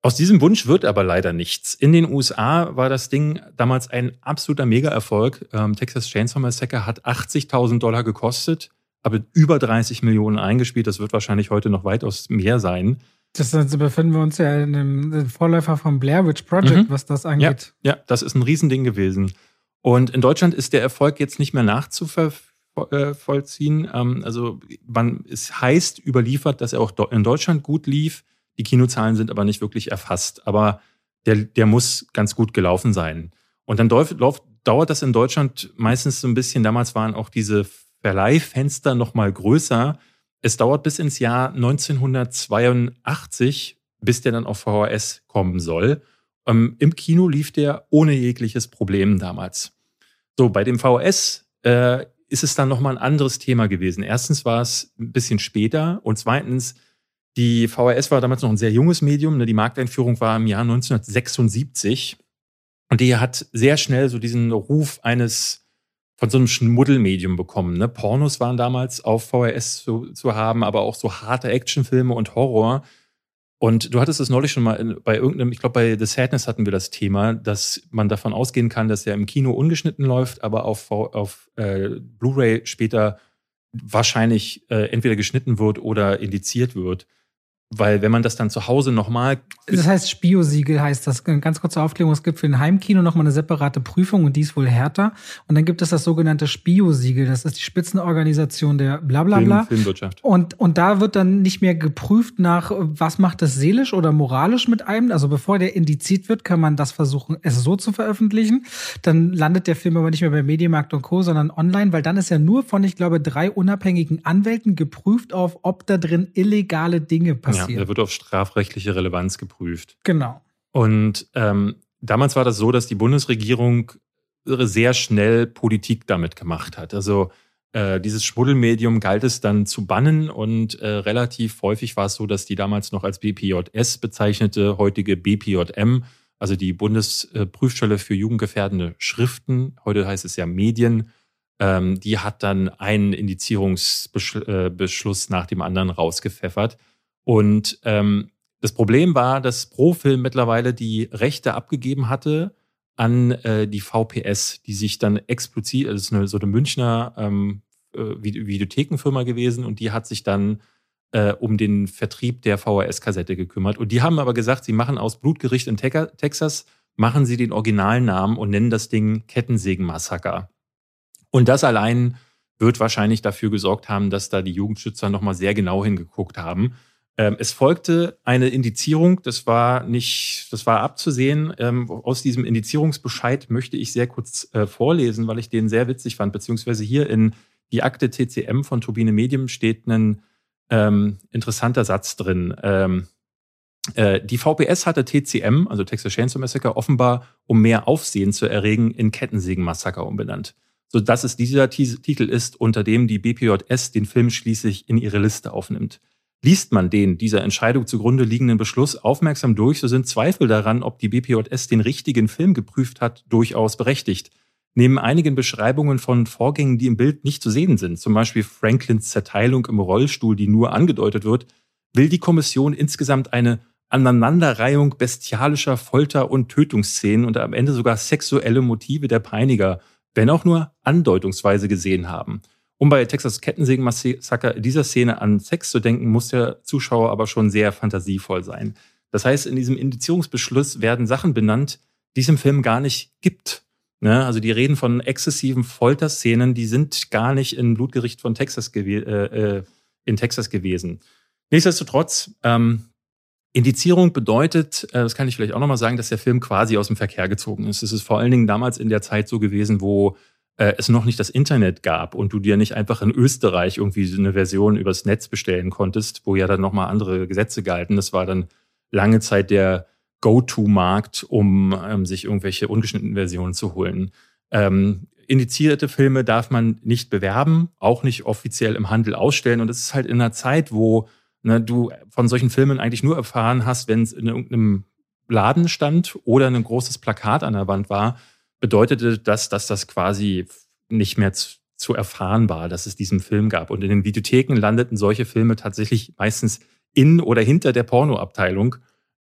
A: Aus diesem Wunsch wird aber leider nichts. In den USA war das Ding damals ein absoluter Mega-Erfolg. Ähm, Texas Chainsaw Massacre hat 80.000 Dollar gekostet aber über 30 Millionen eingespielt. Das wird wahrscheinlich heute noch weitaus mehr sein.
B: Das also befinden wir uns ja in einem Vorläufer vom Blair Witch Project, mhm. was das angeht.
A: Ja, ja, das ist ein Riesending gewesen. Und in Deutschland ist der Erfolg jetzt nicht mehr nachzuvollziehen. Ähm, also man, es heißt überliefert, dass er auch in Deutschland gut lief. Die Kinozahlen sind aber nicht wirklich erfasst. Aber der, der muss ganz gut gelaufen sein. Und dann dauert das in Deutschland meistens so ein bisschen. Damals waren auch diese Verleihfenster noch mal größer. Es dauert bis ins Jahr 1982, bis der dann auf VHS kommen soll. Ähm, Im Kino lief der ohne jegliches Problem damals. So, bei dem VHS äh, ist es dann nochmal ein anderes Thema gewesen. Erstens war es ein bisschen später und zweitens, die VHS war damals noch ein sehr junges Medium. Ne? Die Markteinführung war im Jahr 1976 und die hat sehr schnell so diesen Ruf eines von so einem Schmuddelmedium bekommen. Ne? Pornos waren damals auf VHS zu, zu haben, aber auch so harte Actionfilme und Horror. Und du hattest es neulich schon mal in, bei irgendeinem, ich glaube bei The Sadness hatten wir das Thema, dass man davon ausgehen kann, dass er im Kino ungeschnitten läuft, aber auf, auf äh, Blu-ray später wahrscheinlich äh, entweder geschnitten wird oder indiziert wird. Weil wenn man das dann zu Hause nochmal.
B: Das heißt, Spio-Siegel heißt das. Ganz kurze Aufklärung. Es gibt für ein Heimkino nochmal eine separate Prüfung und die ist wohl härter. Und dann gibt es das sogenannte Spio-Siegel. Das ist die Spitzenorganisation der Blablabla.
A: Film, Filmwirtschaft.
B: Und, und da wird dann nicht mehr geprüft nach, was macht das seelisch oder moralisch mit einem. Also bevor der indiziert wird, kann man das versuchen, es so zu veröffentlichen. Dann landet der Film aber nicht mehr bei Medienmarkt und Co., sondern online, weil dann ist er nur von, ich glaube, drei unabhängigen Anwälten geprüft auf, ob da drin illegale Dinge passieren
A: passiert. Ja, da wird auf strafrechtliche Relevanz geprüft.
B: Genau.
A: Und ähm, damals war das so, dass die Bundesregierung sehr schnell Politik damit gemacht hat. Also äh, dieses Schmuddelmedium galt es dann zu bannen und äh, relativ häufig war es so, dass die damals noch als BPJS bezeichnete, heutige BPJM, also die Bundesprüfstelle für jugendgefährdende Schriften, heute heißt es ja Medien, ähm, die hat dann einen Indizierungsbeschluss äh, nach dem anderen rausgepfeffert. Und ähm, das Problem war, dass Profilm mittlerweile die Rechte abgegeben hatte an äh, die VPS, die sich dann explizit, also das ist eine, so eine Münchner ähm, äh, Videothekenfirma gewesen und die hat sich dann äh, um den Vertrieb der VHS-Kassette gekümmert. Und die haben aber gesagt, sie machen aus Blutgericht in Te Texas, machen sie den Originalnamen und nennen das Ding Kettensägen-Massaker. Und das allein wird wahrscheinlich dafür gesorgt haben, dass da die Jugendschützer nochmal sehr genau hingeguckt haben. Ähm, es folgte eine Indizierung, das war nicht, das war abzusehen. Ähm, aus diesem Indizierungsbescheid möchte ich sehr kurz äh, vorlesen, weil ich den sehr witzig fand, beziehungsweise hier in die Akte TCM von Turbine Medium steht ein ähm, interessanter Satz drin. Ähm, äh, die VPS hatte TCM, also Texas Chainsaw Massacre, offenbar, um mehr Aufsehen zu erregen, in Kettensägen-Massaker umbenannt. Sodass es dieser Titel ist, unter dem die BPJS den Film schließlich in ihre Liste aufnimmt. Liest man den dieser Entscheidung zugrunde liegenden Beschluss aufmerksam durch, so sind Zweifel daran, ob die BPJS den richtigen Film geprüft hat, durchaus berechtigt. Neben einigen Beschreibungen von Vorgängen, die im Bild nicht zu sehen sind, zum Beispiel Franklins Zerteilung im Rollstuhl, die nur angedeutet wird, will die Kommission insgesamt eine Aneinanderreihung bestialischer Folter- und Tötungsszenen und am Ende sogar sexuelle Motive der Peiniger, wenn auch nur andeutungsweise gesehen haben. Um bei Texas Kettensägen-Massaker dieser Szene an Sex zu denken, muss der Zuschauer aber schon sehr fantasievoll sein. Das heißt, in diesem Indizierungsbeschluss werden Sachen benannt, die es im Film gar nicht gibt. Ne? Also die reden von exzessiven Folterszenen, die sind gar nicht im Blutgericht von Texas äh, äh, in Texas gewesen. Nichtsdestotrotz, ähm, Indizierung bedeutet, äh, das kann ich vielleicht auch nochmal sagen, dass der Film quasi aus dem Verkehr gezogen ist. Es ist vor allen Dingen damals in der Zeit so gewesen, wo äh, es noch nicht das Internet gab und du dir nicht einfach in Österreich irgendwie so eine Version übers Netz bestellen konntest, wo ja dann nochmal andere Gesetze galten. Das war dann lange Zeit der Go-To-Markt, um ähm, sich irgendwelche ungeschnittenen Versionen zu holen. Ähm, indizierte Filme darf man nicht bewerben, auch nicht offiziell im Handel ausstellen. Und es ist halt in einer Zeit, wo ne, du von solchen Filmen eigentlich nur erfahren hast, wenn es in irgendeinem Laden stand oder ein großes Plakat an der Wand war bedeutete das, dass das quasi nicht mehr zu, zu erfahren war, dass es diesen Film gab. Und in den Videotheken landeten solche Filme tatsächlich meistens in oder hinter der Pornoabteilung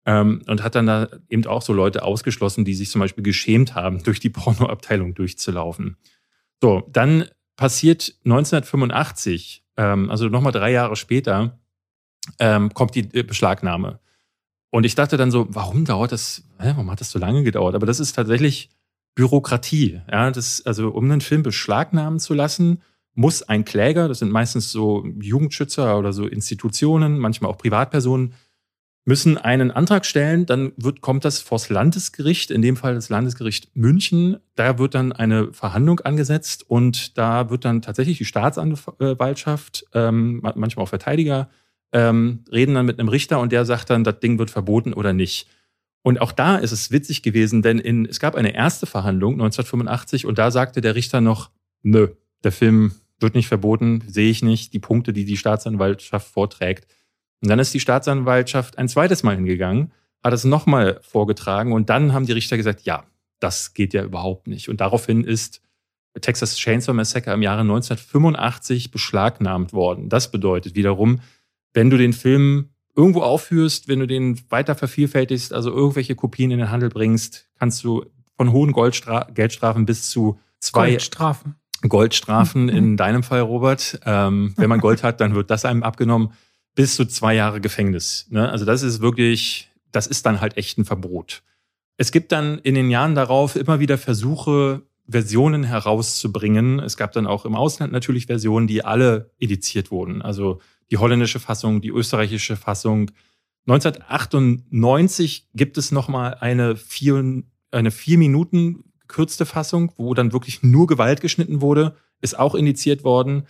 A: ähm, und hat dann da eben auch so Leute ausgeschlossen, die sich zum Beispiel geschämt haben, durch die Pornoabteilung durchzulaufen. So, dann passiert 1985 ähm, also nochmal drei Jahre später, ähm, kommt die äh, Beschlagnahme. Und ich dachte dann so, warum dauert das, hä, warum hat das so lange gedauert? Aber das ist tatsächlich Bürokratie. Ja, das, also um einen Film beschlagnahmen zu lassen, muss ein Kläger, das sind meistens so Jugendschützer oder so Institutionen, manchmal auch Privatpersonen, müssen einen Antrag stellen, dann wird, kommt das vors Landesgericht, in dem Fall das Landesgericht München. Da wird dann eine Verhandlung angesetzt und da wird dann tatsächlich die Staatsanwaltschaft, ähm, manchmal auch Verteidiger, ähm, reden dann mit einem Richter und der sagt dann, das Ding wird verboten oder nicht. Und auch da ist es witzig gewesen, denn in, es gab eine erste Verhandlung 1985 und da sagte der Richter noch, nö, der Film wird nicht verboten, sehe ich nicht, die Punkte, die die Staatsanwaltschaft vorträgt. Und dann ist die Staatsanwaltschaft ein zweites Mal hingegangen, hat es nochmal vorgetragen und dann haben die Richter gesagt, ja, das geht ja überhaupt nicht. Und daraufhin ist Texas Chainsaw Massacre im Jahre 1985 beschlagnahmt worden. Das bedeutet wiederum, wenn du den Film irgendwo aufführst, wenn du den weiter vervielfältigst, also irgendwelche Kopien in den Handel bringst, kannst du von hohen Goldstra Geldstrafen bis zu zwei
B: Goldstrafen,
A: Goldstrafen in deinem Fall, Robert. Ähm, wenn man Gold hat, dann wird das einem abgenommen, bis zu zwei Jahre Gefängnis. Ne? Also das ist wirklich, das ist dann halt echt ein Verbot. Es gibt dann in den Jahren darauf immer wieder Versuche, Versionen herauszubringen. Es gab dann auch im Ausland natürlich Versionen, die alle ediziert wurden. Also die holländische Fassung, die österreichische Fassung. 1998 gibt es nochmal eine vier, eine vier Minuten gekürzte Fassung, wo dann wirklich nur Gewalt geschnitten wurde, ist auch indiziert worden.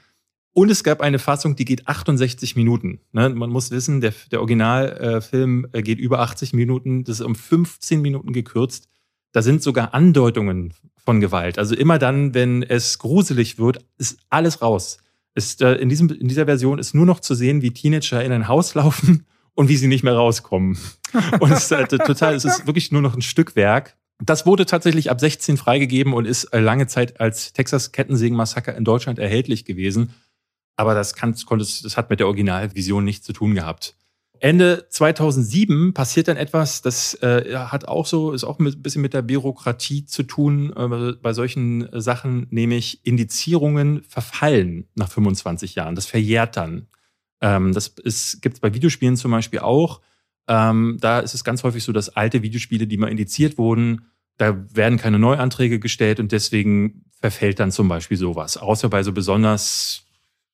A: Und es gab eine Fassung, die geht 68 Minuten. Ne? Man muss wissen, der, der Originalfilm äh, geht über 80 Minuten. Das ist um 15 Minuten gekürzt. Da sind sogar Andeutungen von Gewalt. Also immer dann, wenn es gruselig wird, ist alles raus ist äh, in, diesem, in dieser Version ist nur noch zu sehen, wie Teenager in ein Haus laufen und wie sie nicht mehr rauskommen. Und es ist halt total, es ist wirklich nur noch ein Stückwerk. Das wurde tatsächlich ab 16 freigegeben und ist äh, lange Zeit als Texas Kettensägen-Massaker in Deutschland erhältlich gewesen. Aber das, kann, konnte, das hat mit der Originalvision nichts zu tun gehabt. Ende 2007 passiert dann etwas, das äh, hat auch so, ist auch ein bisschen mit der Bürokratie zu tun äh, bei solchen Sachen, nämlich Indizierungen verfallen nach 25 Jahren. Das verjährt dann. Ähm, das gibt es bei Videospielen zum Beispiel auch. Ähm, da ist es ganz häufig so, dass alte Videospiele, die mal indiziert wurden, da werden keine Neuanträge gestellt und deswegen verfällt dann zum Beispiel sowas. Außer bei so besonders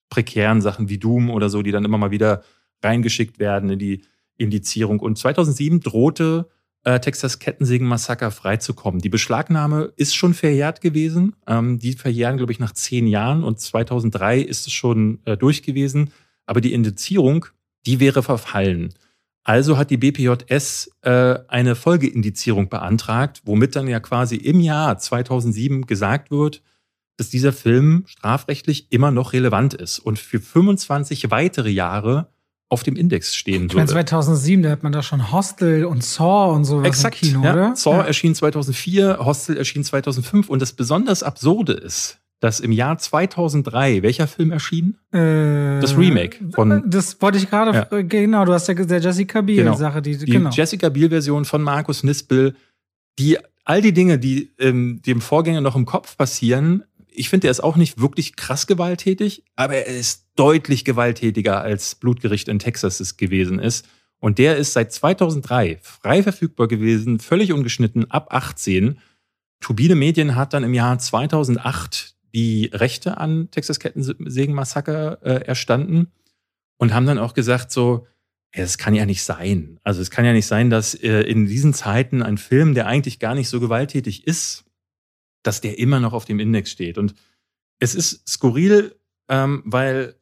A: prekären Sachen wie Doom oder so, die dann immer mal wieder reingeschickt werden in die Indizierung. Und 2007 drohte äh, Texas Kettensägen-Massaker freizukommen. Die Beschlagnahme ist schon verjährt gewesen. Ähm, die verjähren, glaube ich, nach zehn Jahren und 2003 ist es schon äh, durch gewesen. Aber die Indizierung, die wäre verfallen. Also hat die BPJS äh, eine Folgeindizierung beantragt, womit dann ja quasi im Jahr 2007 gesagt wird, dass dieser Film strafrechtlich immer noch relevant ist und für 25 weitere Jahre auf dem Index stehen.
B: Ich meine, 2007, da hat man da schon Hostel und Saw und so
A: Exakt, im Kino, ja. oder? Saw ja. erschien 2004, Hostel erschien 2005 und das besonders Absurde ist, dass im Jahr 2003, welcher Film erschien?
B: Äh,
A: das Remake von.
B: Das wollte ich gerade, ja. genau, du hast ja der Jessica Biel-Sache,
A: genau. die, die genau. Jessica Biel-Version von Markus Nispel, die all die Dinge, die ähm, dem Vorgänger noch im Kopf passieren, ich finde, er ist auch nicht wirklich krass gewalttätig, aber er ist deutlich gewalttätiger als Blutgericht in Texas es gewesen ist. Und der ist seit 2003 frei verfügbar gewesen, völlig ungeschnitten, ab 18. Turbine Medien hat dann im Jahr 2008 die Rechte an Texas Kettensägen Massaker äh, erstanden und haben dann auch gesagt so, es kann ja nicht sein. Also es kann ja nicht sein, dass äh, in diesen Zeiten ein Film, der eigentlich gar nicht so gewalttätig ist, dass der immer noch auf dem Index steht. Und es ist skurril, ähm, weil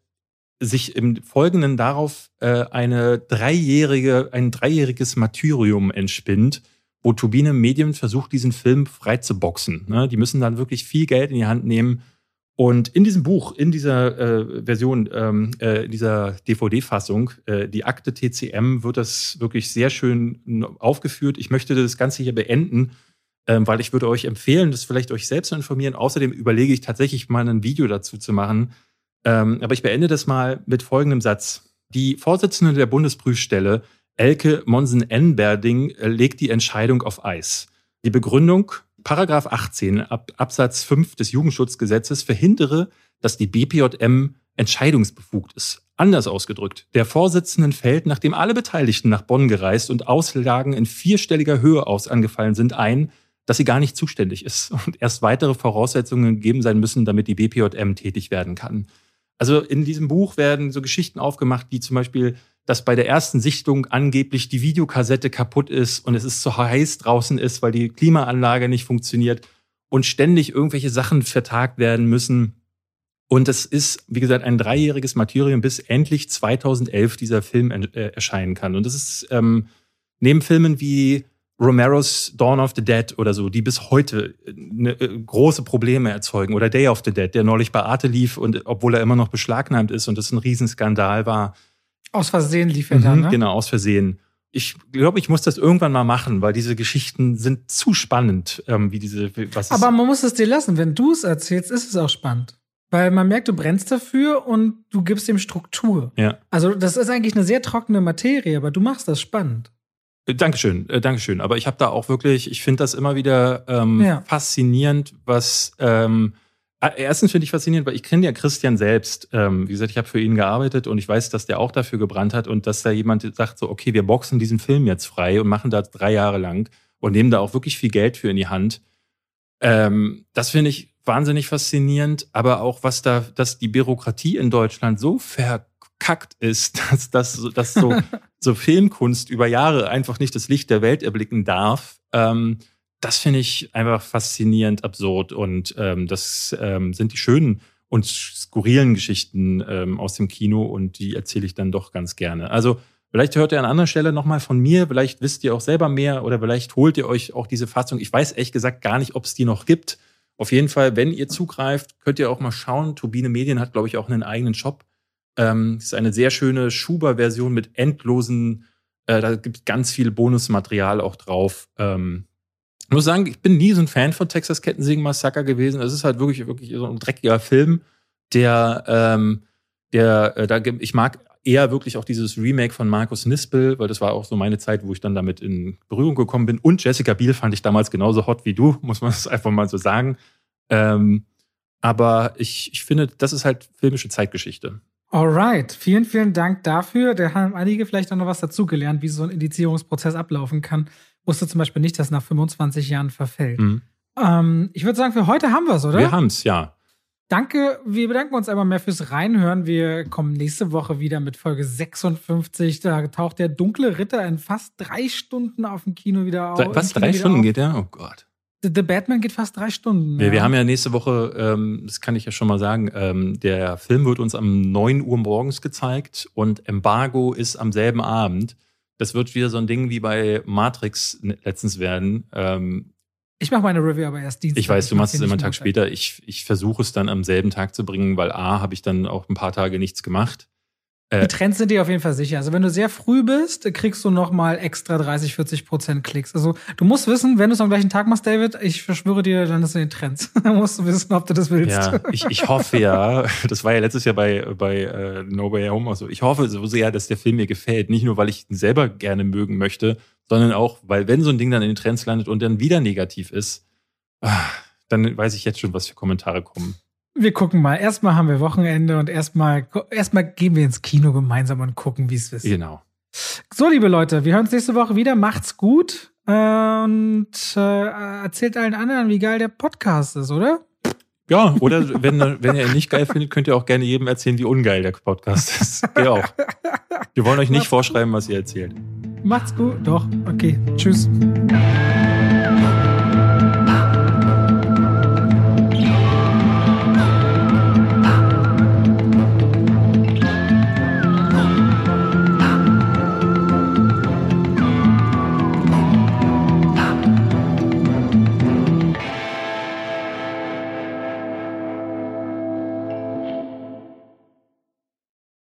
A: sich im Folgenden darauf äh, eine dreijährige, ein dreijähriges Martyrium entspinnt, wo Turbine Medium versucht, diesen Film frei zu boxen. Ne? Die müssen dann wirklich viel Geld in die Hand nehmen. Und in diesem Buch, in dieser äh, Version, ähm, äh, dieser DVD-Fassung, äh, die Akte TCM, wird das wirklich sehr schön aufgeführt. Ich möchte das Ganze hier beenden ähm, weil ich würde euch empfehlen, das vielleicht euch selbst zu informieren. Außerdem überlege ich tatsächlich mal ein Video dazu zu machen. Ähm, aber ich beende das mal mit folgendem Satz. Die Vorsitzende der Bundesprüfstelle, Elke Monsen-Enberding, äh, legt die Entscheidung auf Eis. Die Begründung, Paragraph 18 Ab, Absatz 5 des Jugendschutzgesetzes verhindere, dass die BPJM entscheidungsbefugt ist. Anders ausgedrückt, der Vorsitzenden fällt, nachdem alle Beteiligten nach Bonn gereist und Auslagen in vierstelliger Höhe aus angefallen sind, ein, dass sie gar nicht zuständig ist und erst weitere Voraussetzungen gegeben sein müssen, damit die BPJM tätig werden kann. Also in diesem Buch werden so Geschichten aufgemacht, wie zum Beispiel, dass bei der ersten Sichtung angeblich die Videokassette kaputt ist und es ist zu heiß draußen ist, weil die Klimaanlage nicht funktioniert und ständig irgendwelche Sachen vertagt werden müssen. Und es ist, wie gesagt, ein dreijähriges Martyrium, bis endlich 2011 dieser Film äh, erscheinen kann. Und das ist ähm, neben Filmen wie Romeros Dawn of the Dead oder so, die bis heute ne, große Probleme erzeugen. Oder Day of the Dead, der neulich bei Arte lief und obwohl er immer noch beschlagnahmt ist und das ein Riesenskandal war.
B: Aus Versehen lief er mhm, dann, ne?
A: Genau, aus Versehen. Ich glaube, ich muss das irgendwann mal machen, weil diese Geschichten sind zu spannend, ähm, wie diese.
B: Was Aber man muss es dir lassen. Wenn du es erzählst, ist es auch spannend. Weil man merkt, du brennst dafür und du gibst dem Struktur.
A: Ja.
B: Also, das ist eigentlich eine sehr trockene Materie, aber du machst das spannend.
A: Äh, Dankeschön, äh, Dankeschön. Aber ich habe da auch wirklich, ich finde das immer wieder ähm, ja. faszinierend, was ähm, erstens finde ich faszinierend, weil ich kenne ja Christian selbst. Ähm, wie gesagt, ich habe für ihn gearbeitet und ich weiß, dass der auch dafür gebrannt hat und dass da jemand sagt so, okay, wir boxen diesen Film jetzt frei und machen das drei Jahre lang und nehmen da auch wirklich viel Geld für in die Hand. Ähm, das finde ich wahnsinnig faszinierend, aber auch was da, dass die Bürokratie in Deutschland so ver verkackt ist, dass, dass, dass so, so Filmkunst über Jahre einfach nicht das Licht der Welt erblicken darf. Ähm, das finde ich einfach faszinierend, absurd. Und ähm, das ähm, sind die schönen und skurrilen Geschichten ähm, aus dem Kino und die erzähle ich dann doch ganz gerne. Also vielleicht hört ihr an anderer Stelle nochmal von mir, vielleicht wisst ihr auch selber mehr oder vielleicht holt ihr euch auch diese Fassung. Ich weiß ehrlich gesagt gar nicht, ob es die noch gibt. Auf jeden Fall, wenn ihr zugreift, könnt ihr auch mal schauen. Turbine Medien hat, glaube ich, auch einen eigenen Shop. Ähm, ist eine sehr schöne Schuber-Version mit endlosen, äh, da gibt es ganz viel Bonusmaterial auch drauf. Ähm, ich muss sagen, ich bin nie so ein Fan von Texas Kettensägen Massaker gewesen. Es ist halt wirklich, wirklich so ein dreckiger Film, der, ähm, der, äh, da, ich mag eher wirklich auch dieses Remake von Markus Nispel, weil das war auch so meine Zeit, wo ich dann damit in Berührung gekommen bin. Und Jessica Biel fand ich damals genauso hot wie du, muss man es einfach mal so sagen. Ähm, aber ich, ich finde, das ist halt filmische Zeitgeschichte.
B: Alright, vielen, vielen Dank dafür. Da haben einige vielleicht auch noch was dazugelernt, wie so ein Indizierungsprozess ablaufen kann. Wusste zum Beispiel nicht, dass nach 25 Jahren verfällt. Mhm. Ähm, ich würde sagen, für heute haben wir es, oder?
A: Wir haben es, ja.
B: Danke, wir bedanken uns einmal mehr fürs Reinhören. Wir kommen nächste Woche wieder mit Folge 56. Da taucht der dunkle Ritter in fast drei Stunden auf dem Kino wieder auf.
A: Was, drei Stunden auf. geht der? Oh Gott.
B: The Batman geht fast drei Stunden.
A: Wir, ja. wir haben ja nächste Woche, ähm, das kann ich ja schon mal sagen, ähm, der Film wird uns um 9 Uhr morgens gezeigt und Embargo ist am selben Abend. Das wird wieder so ein Ding wie bei Matrix letztens werden. Ähm,
B: ich mache meine Review aber erst Dienstag.
A: Ich weiß, du machst es immer einen Tag später. Ich, ich versuche es dann am selben Tag zu bringen, weil A, habe ich dann auch ein paar Tage nichts gemacht.
B: Äh, die Trends sind dir auf jeden Fall sicher. Also wenn du sehr früh bist, kriegst du noch mal extra 30, 40 Prozent Klicks. Also du musst wissen, wenn du es am gleichen Tag machst, David, ich verschwöre dir, dann ist in den Trends. da musst du wissen, ob du das willst.
A: Ja, ich, ich hoffe ja, das war ja letztes Jahr bei, bei äh, No Way Home auch so. Ich hoffe so sehr, dass der Film mir gefällt. Nicht nur, weil ich ihn selber gerne mögen möchte, sondern auch, weil wenn so ein Ding dann in den Trends landet und dann wieder negativ ist, ah, dann weiß ich jetzt schon, was für Kommentare kommen.
B: Wir gucken mal. Erstmal haben wir Wochenende und erstmal erstmal gehen wir ins Kino gemeinsam und gucken, wie es ist.
A: Genau.
B: So, liebe Leute, wir hören uns nächste Woche wieder. Macht's gut und äh, erzählt allen anderen, wie geil der Podcast ist, oder?
A: Ja, oder wenn, wenn ihr ihn nicht geil findet, könnt ihr auch gerne jedem erzählen, wie ungeil der Podcast ist. Geht auch. Wir wollen euch nicht vorschreiben, was ihr erzählt.
B: Macht's gut. Doch. Okay. Tschüss.